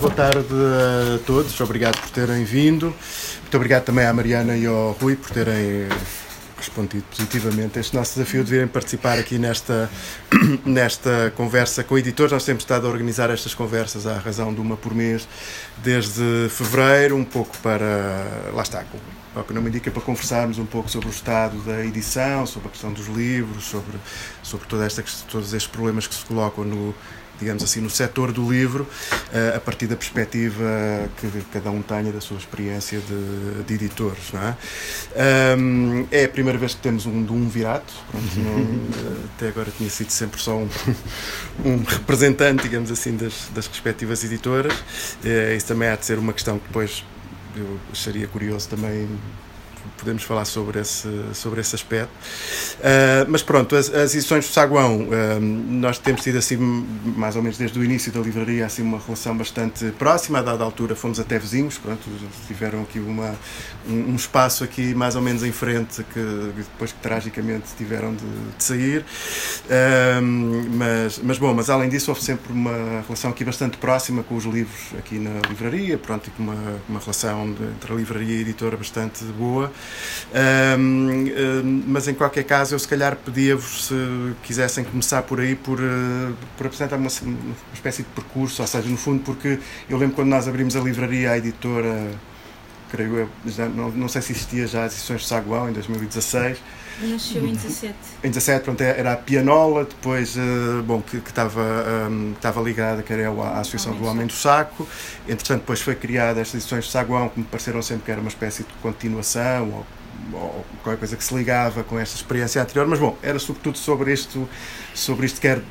Boa tarde a todos, obrigado por terem vindo. Muito obrigado também à Mariana e ao Rui por terem respondido positivamente a este nosso desafio de virem participar aqui nesta, nesta conversa com editores. Nós temos estado a organizar estas conversas à razão de uma por mês desde fevereiro, um pouco para. Lá está, o que não me indica para conversarmos um pouco sobre o estado da edição, sobre a questão dos livros, sobre, sobre toda esta, todos estes problemas que se colocam no digamos assim, no setor do livro, eh, a partir da perspectiva que cada um tenha da sua experiência de, de editores. Não é? é a primeira vez que temos um de um virato, Pronto, não, até agora tinha sido sempre só um, um representante, digamos assim, das, das respectivas editoras. Eh, isso também há de ser uma questão que depois eu acharia curioso também podemos falar sobre esse, sobre esse aspecto. Uh, mas pronto, as, as, edições do Saguão, uh, nós temos tido assim, mais ou menos desde o início da livraria, assim, uma relação bastante próxima. A dada altura fomos até vizinhos, pronto, tiveram aqui uma, um, um espaço aqui mais ou menos em frente que depois que tragicamente tiveram de, de sair. Uh, mas, mas bom, mas além disso houve sempre uma relação aqui bastante próxima com os livros aqui na livraria, pronto, e com uma, uma relação de, entre a livraria e a editora bastante boa. Um, mas em qualquer caso, eu se calhar pedia-vos, se quisessem começar por aí, por, uh, por apresentar uma, uma, espécie de percurso, ou seja, no fundo, porque eu lembro quando nós abrimos a livraria, a editora, creio eu, já, não, não sei se existia já as edições de Saguão em 2016. Nasceu em 17. Em 17, pronto, era a Pianola, depois, uh, bom, que, estava, um, estava ligada, que era à Associação do Homem do Saco. Entretanto, depois foi criada estas edições de Saguão, que me pareceram sempre que era uma espécie de continuação, ou, ou qualquer coisa que se ligava com esta experiência anterior. Mas, bom, era sobretudo sobre isto, sobre isto quer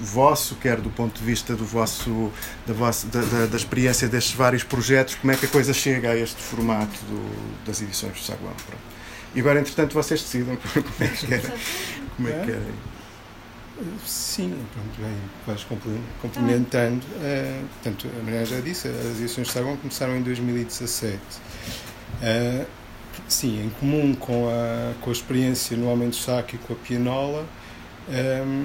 vosso, quer do ponto de vista do vosso, da, vossa, da, da, da experiência destes vários projetos, como é que a coisa chega a este formato do, das edições de Saguão. Pronto. E agora, entretanto, vocês decidem como é que querem. Como é que querem. Sim, pronto, bem, vais complementando. Uh, portanto, a Maria já disse, as edições de Saguão começaram em 2017. Uh, sim, em comum com a, com a experiência no Homem do Saco e com a pianola, um, eh,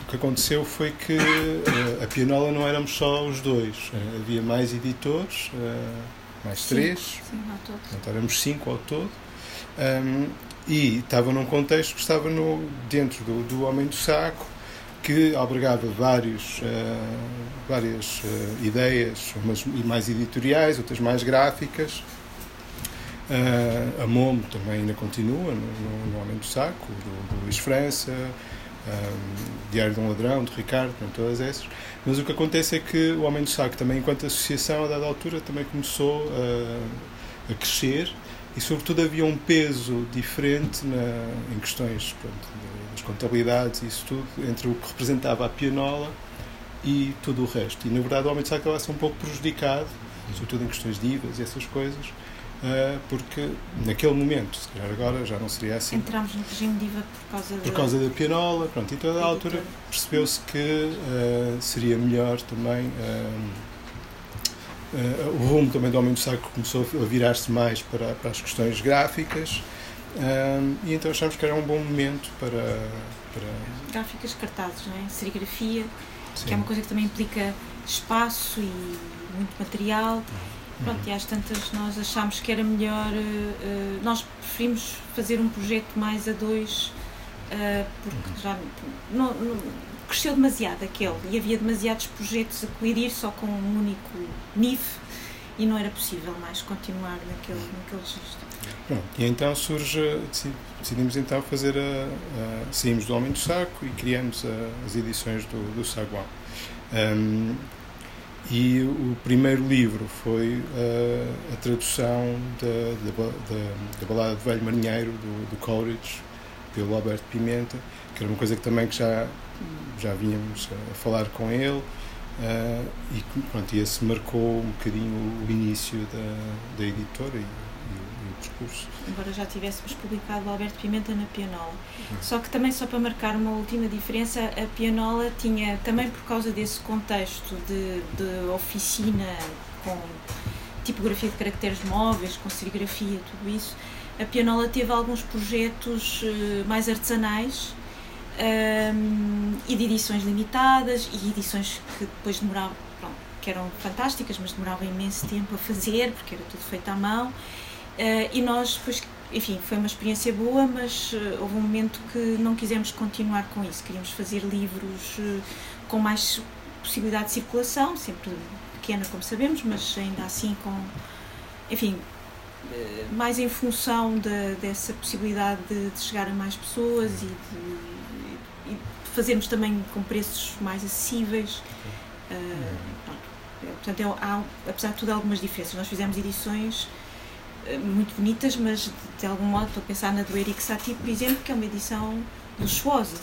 o que aconteceu foi que uh, a pianola não éramos só os dois, uh, havia mais editores, uh, mais cinco, três, sim, ao todo. Portanto, éramos cinco ao todo. Um, e estava num contexto que estava no, dentro do, do Homem do Saco, que albergava vários, uh, várias uh, ideias, umas mais editoriais, outras mais gráficas. Uh, a MOM também ainda continua no, no, no Homem do Saco, do, do Luís França, um, Diário de um Ladrão, de Ricardo, todas essas. Mas o que acontece é que o Homem do Saco, também enquanto associação, a dada altura, também começou a crescer e sobretudo havia um peso diferente na, em questões pronto, das contabilidades e isso tudo entre o que representava a pianola e tudo o resto. E na verdade o Homem de Saco estava a ser um pouco prejudicado, sobretudo em questões de IVAs e essas coisas, uh, porque naquele momento, se calhar agora já não seria assim. Entramos no regime de IVA por causa, por causa da pianola, pronto, e toda a altura percebeu-se que uh, seria melhor também. Uh, o rumo também do Homem do Saco começou a virar-se mais para, para as questões gráficas uh, e então achamos que era um bom momento para. para... Gráficas, cartazes, não é? serigrafia, Sim. que é uma coisa que também implica espaço e muito material. Uhum. Pronto, e às tantas nós achámos que era melhor. Uh, nós preferimos fazer um projeto mais a dois, porque uhum. já. Não, não, cresceu demasiado aquele e havia demasiados projetos a colidir só com um único NIF e não era possível mais continuar naquele, naquele registro. Pronto, e então surge, decidimos então fazer a, a saímos do Homem do Saco e criamos a, as edições do, do Saguão. Um, e o primeiro livro foi a, a tradução da, da, da, balada do Velho Marinheiro, do, do Coleridge, pelo Alberto Pimenta, que era uma coisa que também que já já vínhamos a falar com ele uh, e pronto, esse marcou um bocadinho o início da, da editora e, o percurso. Embora já tivéssemos publicado o Alberto Pimenta na Pianola. Uhum. Só que também, só para marcar uma última diferença, a Pianola tinha, também por causa desse contexto de, de oficina com tipografia de caracteres móveis, com serigrafia, tudo isso, a Pianola teve alguns projetos uh, mais artesanais um, e de edições limitadas e edições que depois demoravam, pronto, que eram fantásticas, mas demoravam imenso tempo a fazer, porque era tudo feito à mão. Uh, e nós depois enfim, foi uma experiência boa, mas uh, houve um momento que não quisemos continuar com isso. Queríamos fazer livros uh, com mais possibilidade de circulação, sempre pequena, como sabemos, mas ainda assim com, enfim, mais em função de, dessa possibilidade de, de, chegar a mais pessoas e de, fazermos também com preços mais acessíveis. portanto, é, há, apesar de tudo, algumas diferenças. Nós fizemos edições eh, muito bonitas, mas de algum modo estou a pensar na do Eric Satie, por exemplo, que é uma edição luxuosa,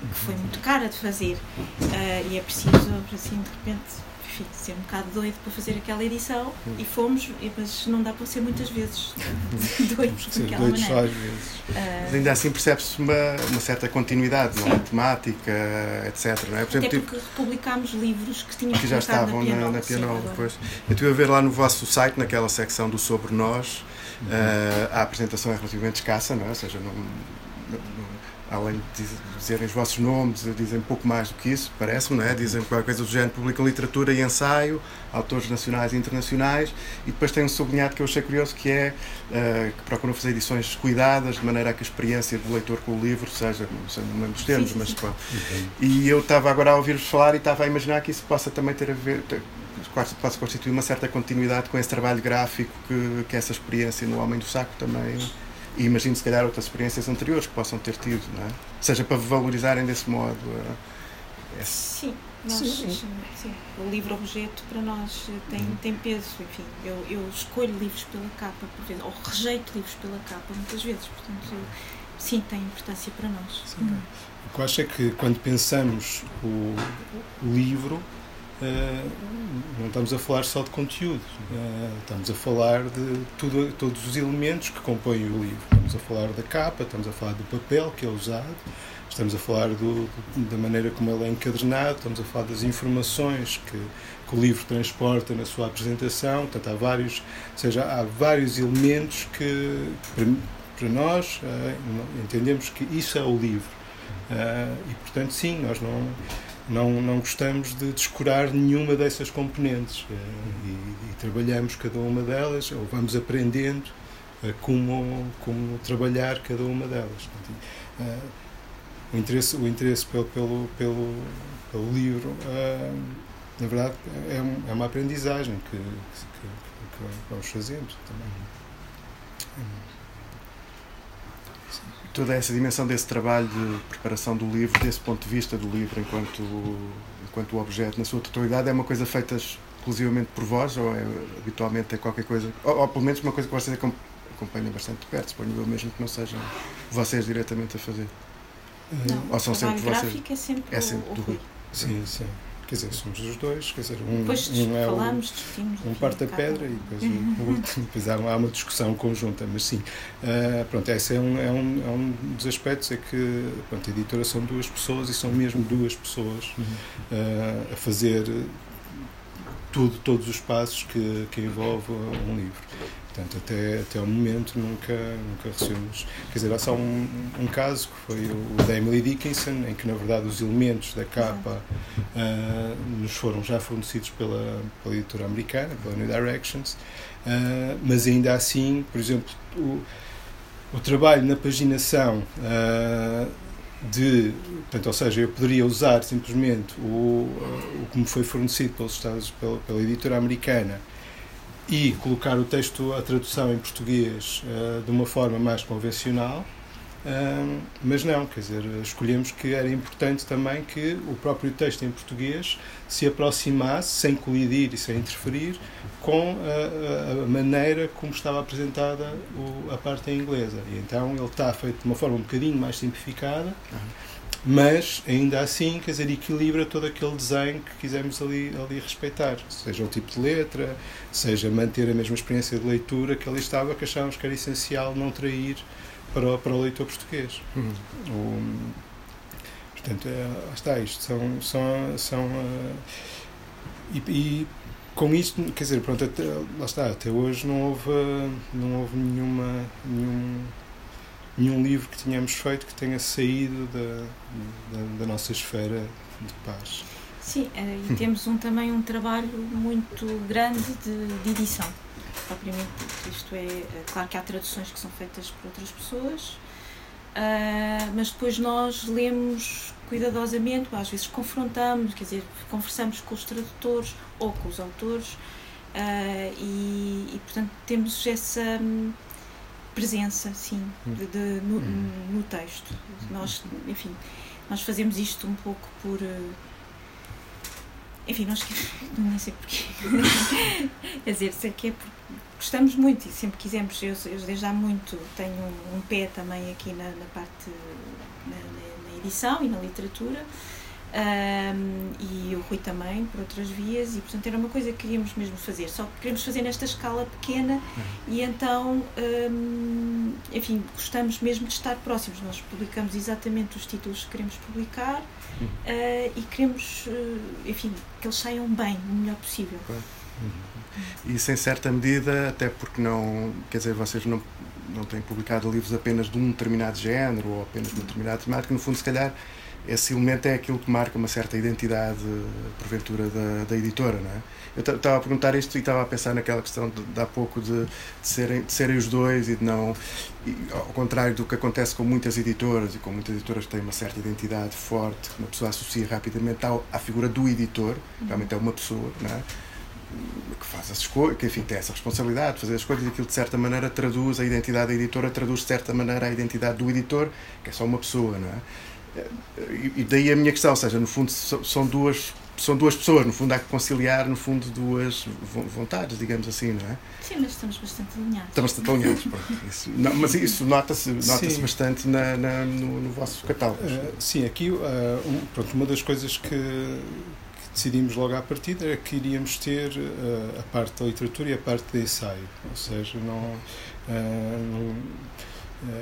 que foi muito cara de fazer. Uh, e é preciso, assim, de repente, enfim, ser um bocado doido para fazer aquela edição e fomos, mas não dá para ser muitas vezes doidos daquela doidos maneira. Só às vezes. Uh, mas ainda assim percebe-se uma, uma certa continuidade, não é? temática, etc. Não é? Por exemplo, Até porque republicámos livros que tinham que já estavam na, na pianola. Depois. Eu estive a ver lá no vosso site, naquela secção do Sobre Nós, uhum. uh, a apresentação é relativamente escassa, não é? ou seja, não além de dizerem os vossos nomes, dizem pouco mais do que isso, parece-me, não é? Dizem qualquer coisa do género, publicam literatura e ensaio, autores nacionais e internacionais, e depois tem um sublinhado que eu achei curioso, que é uh, que procuram fazer edições cuidadas, de maneira a que a experiência do leitor com o livro seja, não sei, não lembro dos termos, sim, sim. mas pronto. E eu estava agora a ouvir-vos falar e estava a imaginar que isso possa também ter a ver, ter, possa constituir uma certa continuidade com esse trabalho gráfico que, que essa experiência no Homem do Saco também e imagino, se calhar, outras experiências anteriores que possam ter tido, não é? Seja para valorizarem desse modo. Esse... Sim, nós, sim. sim. O livro-objeto para nós tem, uhum. tem peso. Enfim, eu, eu escolho livros pela capa, por vezes, ou rejeito livros pela capa, muitas vezes. Portanto, sim, tem importância para nós. Sim. Uhum. O que eu acho é que quando pensamos o, o livro, não estamos a falar só de conteúdo, uh, estamos a falar de tudo, todos os elementos que compõem o livro. Estamos a falar da capa, estamos a falar do papel que é usado, estamos a falar do, da maneira como ele é encadernado, estamos a falar das informações que, que o livro transporta na sua apresentação. Portanto, há vários, ou seja, há vários elementos que, para, para nós, uh, entendemos que isso é o livro. e, portanto, sim, nós não não, não gostamos de descurar nenhuma dessas componentes eh, e, e, trabalhamos cada uma delas, ou vamos aprendendo eh, como, como trabalhar cada uma delas. Eh, o interesse, o interesse pelo, pelo, pelo, pelo livro, na verdade, é, é uma aprendizagem que, que, que vamos fazendo também toda essa dimensão desse trabalho de preparação do livro, desse ponto de vista do livro enquanto, enquanto objeto na sua totalidade, é uma coisa feita exclusivamente por vós ou é, habitualmente é qualquer coisa, ou, ou, pelo menos uma coisa que vocês acompanham bastante de perto, suponho eu mesmo que não sejam vocês diretamente a fazer? Não, ou são sempre vocês? É sempre, é sempre o, o Rui. Sim, sim. Quer dizer, somos os dois, quer dizer, um, depois um é falamos, o, um parte a pedra e depois outro, depois há, há, uma discussão conjunta, mas sim, uh, pronto, esse é um, é, um, é um dos aspectos, é que pronto, a editora são duas pessoas e são mesmo duas pessoas uh, a fazer tudo, todos os passos que, que envolve um livro. Portanto, até, até o momento nunca, nunca recebemos. Quer dizer, há só um, um caso que foi o da Emily Dickinson, em que na verdade os elementos da capa uh, nos foram já fornecidos pela, pela editora americana, pela New Directions, uh, mas ainda assim, por exemplo, o, o trabalho na paginação. Uh, de, portanto, ou seja, eu poderia usar simplesmente o, o que me foi fornecido pelos Estados, pela, pela editora americana e colocar o texto, a tradução em português uh, de uma forma mais convencional, uh, mas não, quer dizer, escolhemos que era importante também que o próprio texto em português se aproximasse, sem colidir e sem interferir, com a, a maneira como estava apresentada a parte em inglesa. E então ele está feito de uma forma um bocadinho mais simplificada. Uhum mas ainda assim, quer dizer, equilibra todo aquele desenho que quisemos ali, ali respeitar, seja o tipo de letra, seja manter a mesma experiência de leitura que ali estava, que achávamos que era essencial não trair para o, para o leitor português. Uhum. O, portanto, é, está isto, são, são, são uh, e, e, com isto, quer dizer, pronto, até, lá está, até hoje não houve, não houve nenhuma, nenhum nenhum livro que tínhamos feito que tenha saído da, da, da nossa esfera de paz. Sim, e temos um, também um trabalho muito grande de, de edição propriamente Isto é, é, claro que há traduções que são feitas por outras pessoas, uh, mas depois nós lemos cuidadosamente, às vezes confrontamos, quer dizer, conversamos com os tradutores ou com os autores uh, e, e, portanto, temos essa hum, presença, sim, de, de, no, hum. no, texto. Nós, enfim, nós fazemos isto um pouco por. Uh, enfim, nós não sei porquê. Quer dizer, sei que é porque gostamos muito e sempre quisemos. Eu, eu desde há muito tenho um, um pé também aqui na, na parte na, na, edição e na literatura. Um, e o Rui também, por outras vias, e portanto era uma coisa que queríamos mesmo fazer, só que queremos fazer nesta escala pequena uhum. e então, um, enfim, gostamos mesmo de estar próximos. Nós publicamos exatamente os títulos que queremos publicar uh, e queremos, uh, enfim, que eles saiam bem, o melhor possível. Uhum. Isso em certa medida, até porque não, quer dizer, vocês não, não têm publicado livros apenas de um determinado género ou apenas de um determinado temático, no fundo, se calhar, esse elemento é aquilo que marca uma certa identidade, porventura, da, da editora, não é? Eu estava a perguntar isto e estava a pensar naquela questão de, de há pouco de, de, serem, de serem os dois e de não. E, ao contrário do que acontece com muitas editoras, e com muitas editoras que têm uma certa identidade forte, que uma pessoa associa rapidamente à, à figura do editor, realmente é uma pessoa, não é? que faz as escolhas, que enfim tem essa responsabilidade de fazer as escolhas, aquilo de certa maneira traduz a identidade da editora, traduz de certa maneira a identidade do editor, que é só uma pessoa, não é? E daí a minha questão, ou seja, no fundo são duas são duas pessoas, no fundo há que conciliar, no fundo, duas vontades, digamos assim, não é? Sim, mas estamos bastante alinhados. Estamos bastante alinhados, isso, não, mas isso nota-se nota, -se, bastante na, na no, no, vosso catálogo. Uh, sim, aqui uh, um, pronto, uma das coisas que, decidimos logo à partida era que iríamos ter uh, a parte da literatura e a parte de ensaio, ou seja, não, não uh,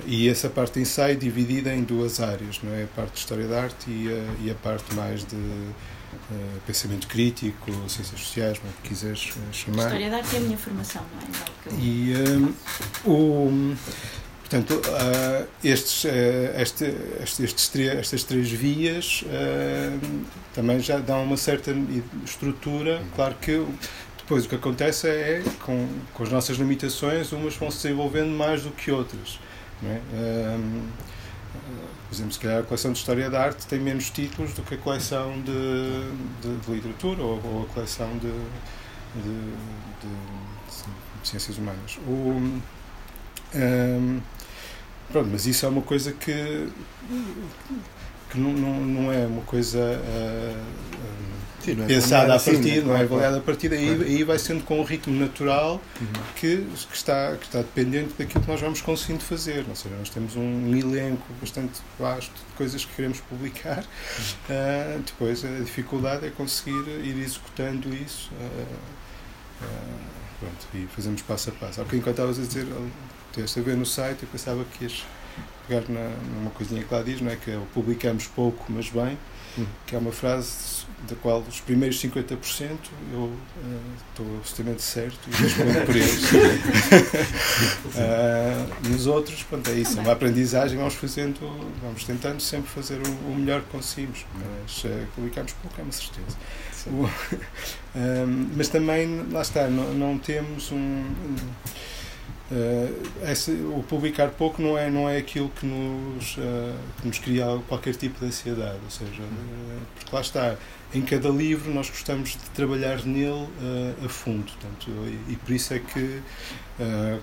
e essa parte de ensaio dividida em duas áreas, não é a parte de história da arte e a, e a parte mais de pensamento crítico, ciências sociais, como é que quiseres chamar. História da arte é a minha formação, não é? E o Portanto, uh, estes, uh, este, este, estes estas três vias uh, também já dão uma certa estrutura. Claro que depois o que acontece é, com, com as nossas limitações, umas vão se desenvolvendo mais do que outras. É? por exemplo, se calhar a coleção de História da Arte tem menos títulos do que a coleção de, de, de literatura ou, ou, a coleção de, de, ciências humanas. O, um, Pronto, mas isso é uma coisa que, que não, não, não é uma coisa uh, Sim, é pensada a partir, assim, não é avaliada a partir daí, claro. aí vai sendo com um ritmo natural uhum. que, que, está, que está dependente daquilo que nós vamos conseguindo fazer. Ou seja, nós temos um elenco bastante vasto de coisas que queremos publicar, uhum. uh, depois a dificuldade é conseguir ir executando isso. Uh, pronto, e fazemos passo a passo. Há bocadinho, enquanto estavas a dizer Estiveste a ver no site, eu pensava que ias pegar na, numa coisinha que lá diz, não é? que é publicamos pouco, mas bem, que é uma frase da qual os primeiros 50% eu uh, estou absolutamente certo e respondo por eles. uh, nos outros, pronto, é isso, é uma aprendizagem, vamos fazendo, vamos tentando sempre fazer o, o melhor que conseguimos, mas uh, publicamos pouco, é uma certeza. O, mas também, lá está, não, não temos um, um Uh, esse, o publicar pouco não é não é aquilo que nos uh, que nos cria qualquer tipo de ansiedade ou seja uh, porque lá está em cada livro nós gostamos de trabalhar nele a fundo portanto, e, e, por isso é que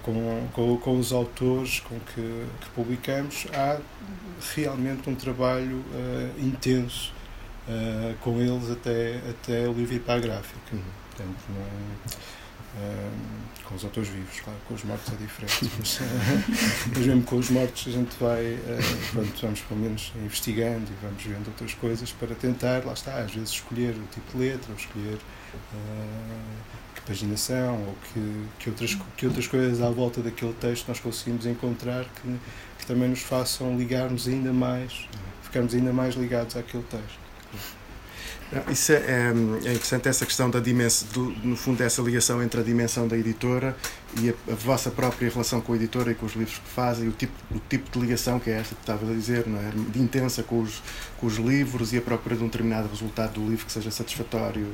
com, com, com, os autores com que, que, publicamos há realmente um trabalho intenso com eles até até o livro ir para a gráfica uhum. portanto não, é, com os autores vivos, claro, com os mortos é diferente, mas, mas mesmo com os mortos a gente vai, uh, pronto, vamos pelo menos investigando e vamos vendo outras coisas para tentar, lá está, às vezes escolher o tipo de letra, ou escolher uh, que paginação, ou que, que, outras, que outras coisas à volta daquele texto nós conseguimos encontrar que, que também nos façam ligar-nos ainda mais, ficarmos ainda mais ligados àquele texto. Isso é, é, é, interessante essa questão da dimensão, do, no fundo, essa ligação entre a dimensão da editora e a, a, vossa própria relação com a editora e com os livros que fazem, o tipo, o tipo de ligação que é esta que estava a dizer, não é? de intensa com os, com os livros e a procura de um determinado resultado do livro que seja satisfatório.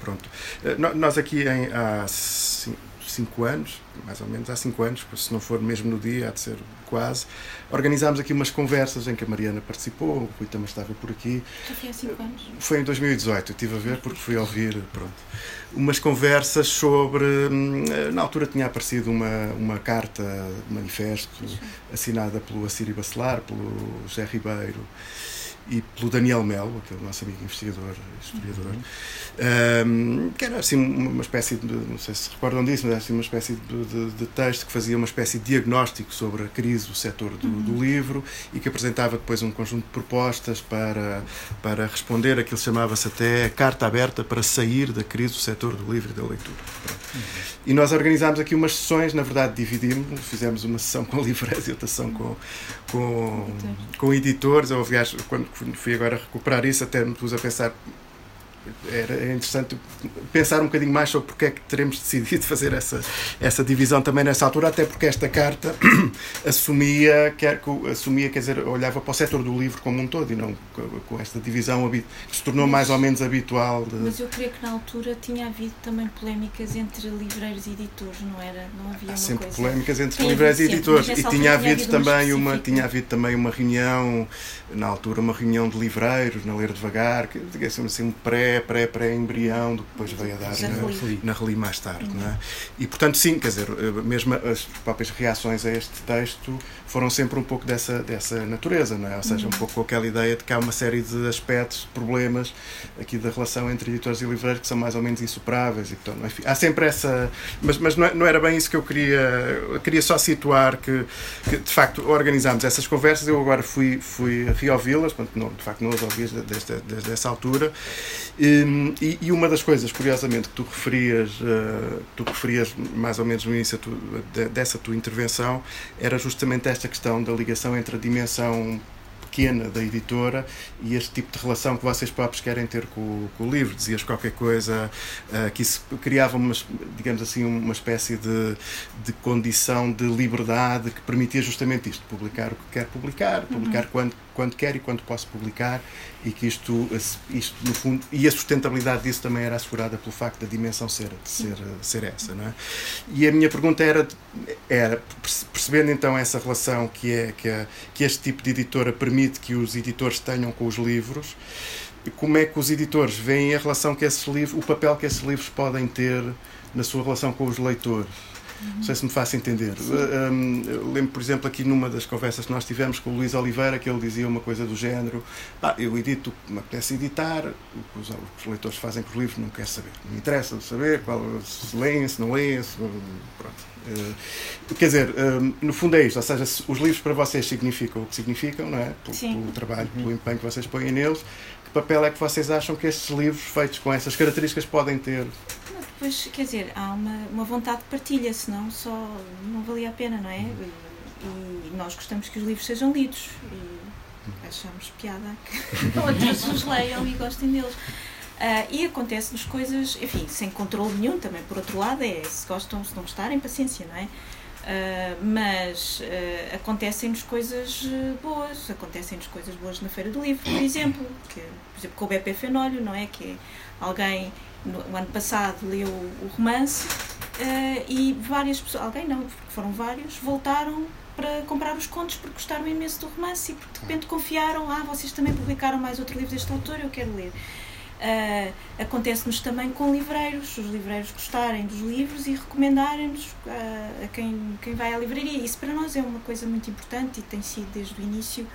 Pronto. Eh, nós aqui em, há cinco anos, mais ou menos há cinco anos, se não for mesmo no dia, há de ser quase, organizámos aqui umas conversas em que a Mariana participou, o Rui também estava por aqui. Já foi há cinco anos? Foi em 2018, eu estive a ver porque fui ouvir, pronto. Umas conversas sobre. Hum, na altura tinha aparecido uma, uma carta, manifesto, assinada pelo Assírio Bacelar, pelo José Ribeiro e pelo Daniel Melo, aquele nosso amigo investigador, historiador, uhum. um, que era assim uma espécie de, não sei se recordam disso, mas era assim uma espécie de, de, de, texto que fazia uma espécie de diagnóstico sobre a crise do setor do, uhum. do, livro e que apresentava depois um conjunto de propostas para, para responder aquilo chamava-se até carta aberta para sair da crise do setor do livro e da leitura. Uhum. E nós organizámos aqui umas sessões, na verdade dividimos, fizemos uma sessão com livreiros e outra sessão com, com, com editores, ou aliás, quando fui agora recuperar isso, até me pus a pensar era interessante pensar um bocadinho mais sobre porque é que teremos decidido fazer essa, essa divisão também nessa altura, até porque esta carta assumia, quer, assumia, quer dizer, olhava para o setor do livro como um todo e não com esta divisão que se tornou mais ou menos habitual. De... Mas eu creio que na altura tinha havido também polémicas entre livreiros e editores, não era? Não havia Há sempre coisa... polémicas entre Tem livreiros e editores e tinha havido, também uma, uma tinha havido também uma reunião na altura uma reunião de livreiros na Ler Devagar, que digamos assim um pré pré, pré, embrião do que depois veio a dar na, na Reli mais tarde. Não é? E portanto, sim, quer dizer, eh, mesmo as próprias reações a este texto foram sempre um pouco dessa, dessa natureza, não é? Ou seja, um pouco com aquela ideia de que há uma série de aspectos, problemas aqui da relação entre editores e livreiros que são mais ou menos insuperáveis. E, portanto, enfim, há sempre essa. Mas, mas não, é, não era bem isso que eu queria. Eu queria só situar que, que, de facto, organizámos essas conversas. Eu agora fui, fui reouvi-las, de facto, não as ouvi desde, desde essa altura. E, e, uma das coisas, curiosamente, que tu referias, uh, tu referias mais ou menos no início tu, de, dessa tua intervenção, era justamente esta questão da ligação entre a dimensão pequena da editora e este tipo de relação que vocês próprios querem ter com, com o livro. Dizias qualquer coisa uh, que isso criava, uma, digamos assim, uma espécie de, de condição de liberdade que permitia justamente isto: publicar o que quer publicar, publicar uhum. quando, quando quer e quando posso publicar, e que isto, isto, no fundo, e a sustentabilidade disso também era assegurada pelo facto da dimensão ser, ser, ser essa. Não é? E a minha pergunta era, era, percebendo então essa relação que, é, que, é, que este tipo de editora permite que os editores tenham com os livros, como é que os editores veem a relação que esses livros, o papel que esses livros podem ter na sua relação com os leitores? Não sei se me faço entender. Um, lembro, por exemplo, aqui numa das conversas que nós tivemos com o Luís Oliveira, que ele dizia uma coisa do género: ah, eu edito o que me apetece editar, o que os, os, leitores fazem com os livros não quero saber. Não me interessa saber qual, se leem, se não leem, se, pronto. Uh, quer dizer, um, no fundo é isto, ou seja, os livros para vocês significam o que significam, não é? Pelo, pelo trabalho, pelo empenho que vocês põem neles. Que papel é que vocês acham que estes livros, feitos com essas características, podem ter Pois, quer dizer, há uma, uma vontade de partilha, senão só não valia a pena, não é? E, e nós gostamos que os livros sejam lidos e achamos piada que outros os leiam e gostem deles. Uh, e acontece-nos coisas, enfim, sem controle nenhum também, por outro lado, é se gostam, se não gostarem, paciência, não é? Uh, mas uh, acontecem-nos coisas boas, acontecem-nos coisas boas na Feira do Livro, por exemplo, que, por exemplo, com o BP Fenólio, não é? Que é alguém no ano passado leu o romance uh, e várias pessoas, alguém não, foram vários, voltaram para comprar os contos porque gostaram imenso do romance e porque de repente confiaram, ah, vocês também publicaram mais outro livro deste autor, eu quero ler. Uh, Acontece-nos também com livreiros, os livreiros gostarem dos livros e recomendarem-nos uh, a quem, quem vai à livraria. Isso para nós é uma coisa muito importante e tem sido desde o início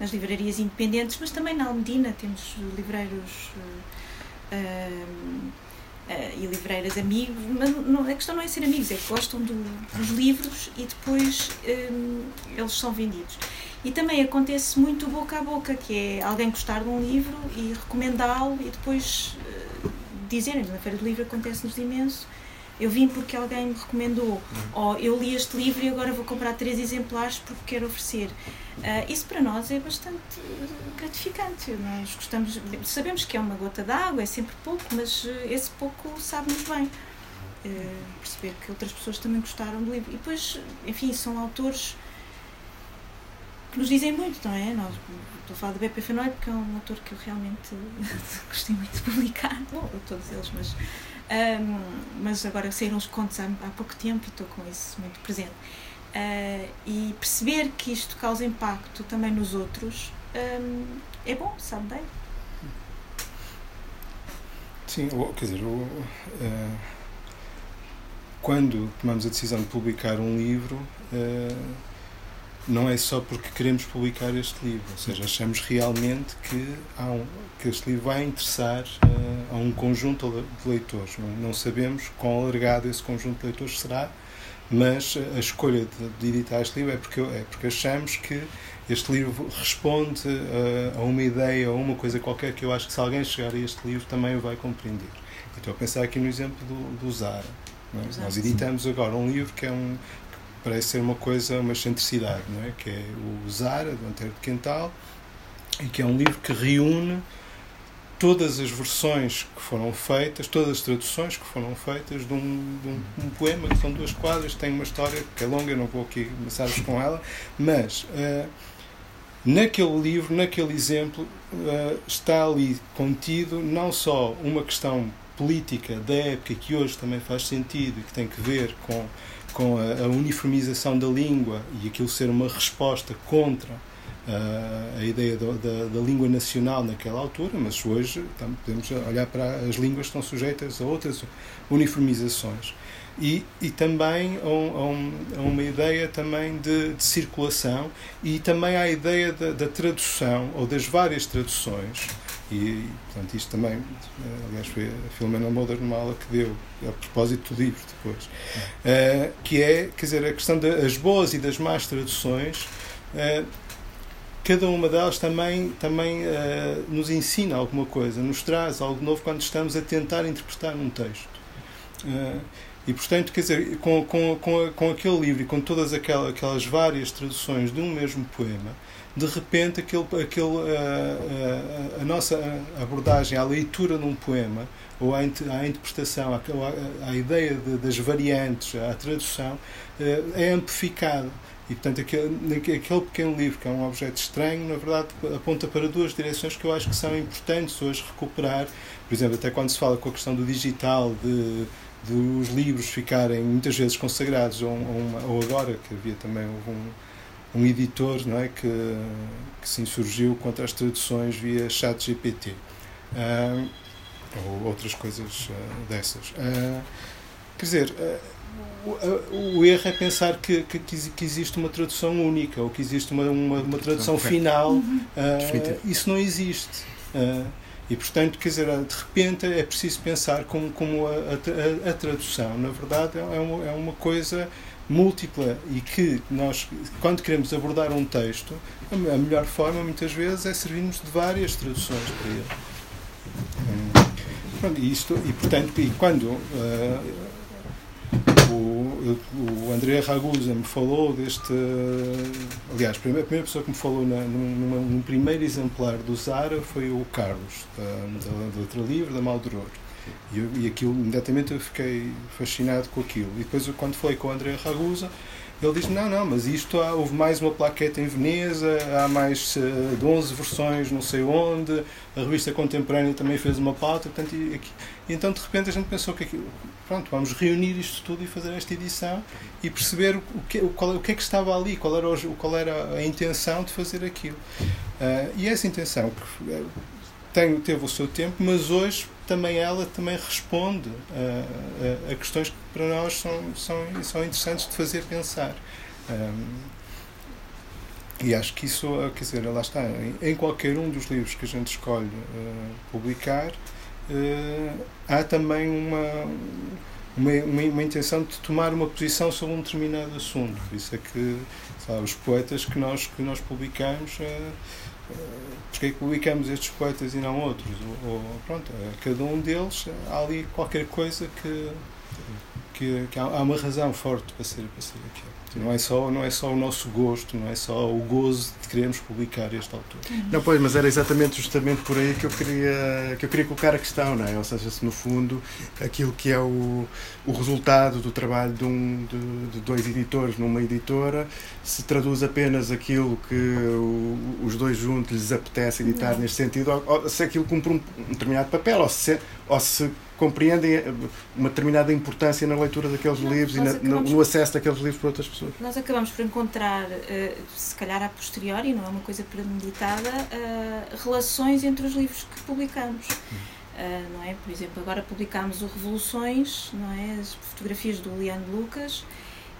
nas livrarias independentes, mas também na Almedina temos livreiros uh, e livreiras amigos, mas não, a questão não é ser amigos, é que gostam do, dos livros e depois um, eles são vendidos. E também acontece muito boca a boca, que é alguém gostar de um livro e recomendá-lo e depois uh, dizerem, na Feira do Livro acontece-nos imenso, eu vim porque alguém me recomendou, ou eu li este livro e agora vou comprar três exemplares porque quero oferecer. Uh, isso para nós é bastante gratificante. Nós gostamos, sabemos que é uma gota d'água, é sempre pouco, mas esse pouco sabe-nos bem. Uh, perceber que outras pessoas também gostaram do livro. E depois, enfim, são autores que nos dizem muito, não é? Nós, estou a falar do BP Fanoy porque é um autor que eu realmente gostei muito de publicar. Bom, todos eles, mas um, mas agora saíram os contos há, há, pouco tempo e estou com isso muito presente. Uh, e perceber que isto causa impacto também nos outros um, é bom, sabe bem? Sim, quer dizer, uh, quando tomamos a decisão de publicar um livro, uh, não é só porque queremos publicar este livro, ou seja, achamos realmente que, há um, que este livro vai interessar uh, a um conjunto de leitores. Não, sabemos quão alargado esse conjunto de leitores será, mas a escolha de, de editar este livro é porque, é porque achamos que este livro responde uh, a uma ideia ou uma coisa qualquer que eu acho que se alguém chegar a este livro também o vai compreender. Estou a pensar aqui no exemplo do, do Zara. É? Nós editamos agora um livro que é um, parece ser uma coisa, uma excentricidade, não é? que é o Zara, do Antero de Quental, e que é um livro que reúne todas as versões que foram feitas, todas as traduções que foram feitas de um, de um, um poema, que são duas quadras, tem uma história que é longa, eu não vou aqui começar com ela, mas uh, naquele livro, naquele exemplo, uh, está ali contido não só uma questão política da época que hoje também faz sentido e que tem que ver com com a, a uniformização da língua e aquilo ser uma resposta contra uh, a ideia do, da, da, língua nacional naquela altura, mas hoje então, podemos olhar para as línguas que estão sujeitas a outras uniformizações. E, e também a, um, a, uma ideia também de, de, circulação e também a ideia da, da tradução ou das várias traduções e, portanto, isto também, eh, aliás, foi a Filomena Moder numa aula que deu, a propósito do livro depois, uh, que é, quer dizer, a questão das boas e das más traduções, uh, cada uma delas também, também uh, nos ensina alguma coisa, nos traz algo novo quando estamos a tentar interpretar um texto. e, portanto, quer dizer, com, com, com, com aquele livro e com todas aquelas, aquelas várias traduções de um mesmo poema, de repente aquele, aquele, a, a, a, nossa abordagem à leitura num poema ou à, à interpretação, à, à ideia de, das variantes, à tradução, eh, é amplificada. E, portanto, aquele, aquele pequeno livro, que é um objeto estranho, na verdade, aponta para duas direções que eu acho que são importantes hoje recuperar. Por exemplo, até quando se fala com a questão do digital, de, de os livros ficarem muitas vezes consagrados, ou, ou, ou agora, que havia também um um editor não é, que, que se insurgiu contra as traduções via chat GPT uh, ou outras coisas uh, dessas. Uh, quer dizer, o, o, erro é pensar que, que, que, existe uma tradução única ou que existe uma, uma, uma tradução final. Uhum. isso não existe. E, portanto, quer dizer, de repente é preciso pensar como, como a, a, a tradução, na verdade, é uma, é uma coisa múltipla e que nós, quando queremos abordar um texto, a melhor forma, muitas vezes, é servirmos de várias traduções para ele. Hum, e, isto, e, portanto, e quando uh, o, o André Ragusa me falou deste. Aliás, a primeira, pessoa que me falou na, num, num, primeiro exemplar do Zara foi o Carlos, da, da Letra Livre, da Maldoror. E, e aquilo, imediatamente eu fiquei fascinado com aquilo. E depois, quando falei com o André Ragusa, ele disse: Não, não, mas isto há, houve mais uma plaqueta em Veneza, há mais uh, de 11 versões, não sei onde, a revista contemporânea também fez uma pauta. Portanto, e, aqui, e então, de repente, a gente pensou que aquilo, pronto, vamos reunir isto tudo e fazer esta edição e perceber o que, o, qual, o que é que estava ali, qual era, o, qual era a intenção de fazer aquilo. Uh, e essa intenção, que eh, tem, teve o seu tempo, mas hoje também ela também responde a, a, a questões que para nós são, são, são interessantes de fazer pensar. Um, e acho que isso, quer dizer, lá está, em, qualquer um dos livros que a gente escolhe uh, publicar, uh, há também uma, uma, uma, intenção de tomar uma posição sobre um determinado assunto. Por isso é que sabe, os poetas que nós, que nós publicamos. Uh, porque é que publicamos estes poetas e não outros? Ou, pronto, cada um deles há ali qualquer coisa que, que, que há, há, uma razão forte para ser, para ser aquilo. Não é, só, não é só o nosso gosto, não é só o gozo de queremos publicar este autor. Não, pois, mas era exatamente justamente por aí que eu queria, que eu queria colocar a questão, não é? Ou seja, se no fundo aquilo que é o, o resultado do trabalho de, um, de, de dois editores numa editora se traduz apenas aquilo que o, os dois juntos lhes apetece editar não. neste sentido, ou, ou, se aquilo cumpre um, um determinado papel, ou se, ou se compreendem eh, uma determinada importância na leitura daqueles não, livros e na, acabamos, no acesso daqueles livros para outras pessoas. Nós acabamos por encontrar, uh, se calhar a posteriori, não é uma coisa premeditada, uh, relações entre os livros que publicamos. Uh, não é? Por exemplo, agora publicámos o Revoluções, não é? as fotografias do Leandro Lucas,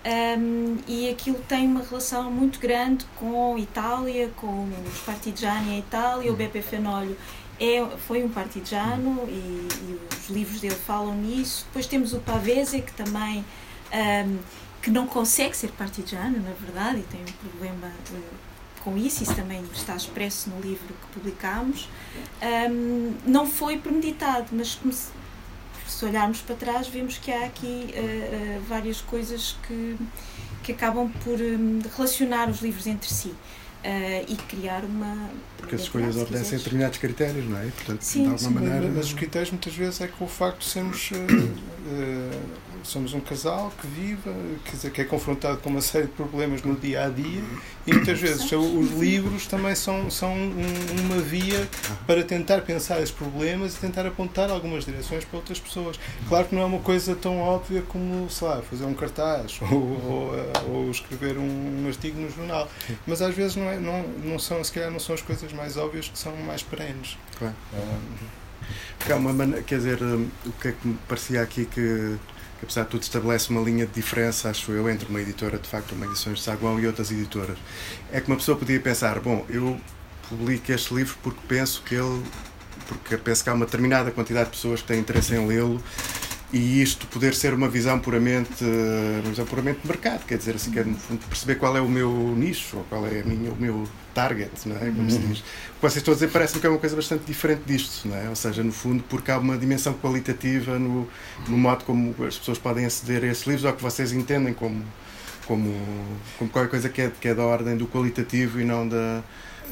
um, ehm, e aquilo tem uma relação muito grande com Itália, com os partigiani em Itália, o uhum. Beppe Fenolho é, foi um partigiano e, e, os livros dele falam nisso. Depois temos o Pavese, que também um, que não consegue ser partigiano, na verdade, e tem um problema uh, com isso, isso também está expresso no livro que publicamos. Um, não foi premeditado, mas se, se, olharmos para trás, vemos que há aqui uh, uh, várias coisas que, que acabam por um, relacionar os livros entre si uh, e criar uma. Porque as escolhas obedecem a determinados critérios, não é? Portanto, sim, de alguma sim, maneira. Mas os critérios muitas vezes é com o facto de sermos. Uh, somos um casal que vive, quer dizer, que é confrontado com uma série de problemas no dia a dia e muitas vezes os livros também são, são uma via para tentar pensar esses problemas e tentar apontar algumas direções para outras pessoas. Claro que não é uma coisa tão óbvia como, sei lá, fazer um cartaz ou, ou, ou escrever um, um, artigo no jornal, mas às vezes não, é, não, não são, se calhar não são as coisas mais óbvias que são mais perenes. Claro. Um, porque há uma maneira, quer dizer, o que é que me parecia aqui que que apesar de tudo estabelece uma linha de diferença, acho eu, entre uma editora, de facto, uma Edições de Saguão e outras editoras. É que uma pessoa podia pensar, bom, eu publico este livro porque penso que ele, porque penso que há uma determinada quantidade de pessoas que têm interesse em lê-lo e isto poder ser uma visão puramente, uma visão puramente de mercado, quer dizer assim, quer perceber qual é o meu nicho, ou qual é minha, o meu target, não é? Como se diz. O que vocês estão a dizer parece-me que é uma coisa bastante diferente disto, não é? Ou seja, no fundo, porque há uma dimensão qualitativa no, no modo como as pessoas podem aceder a esses livros, ou que vocês entendem como, como, como qualquer coisa que é, que é da ordem do qualitativo e não da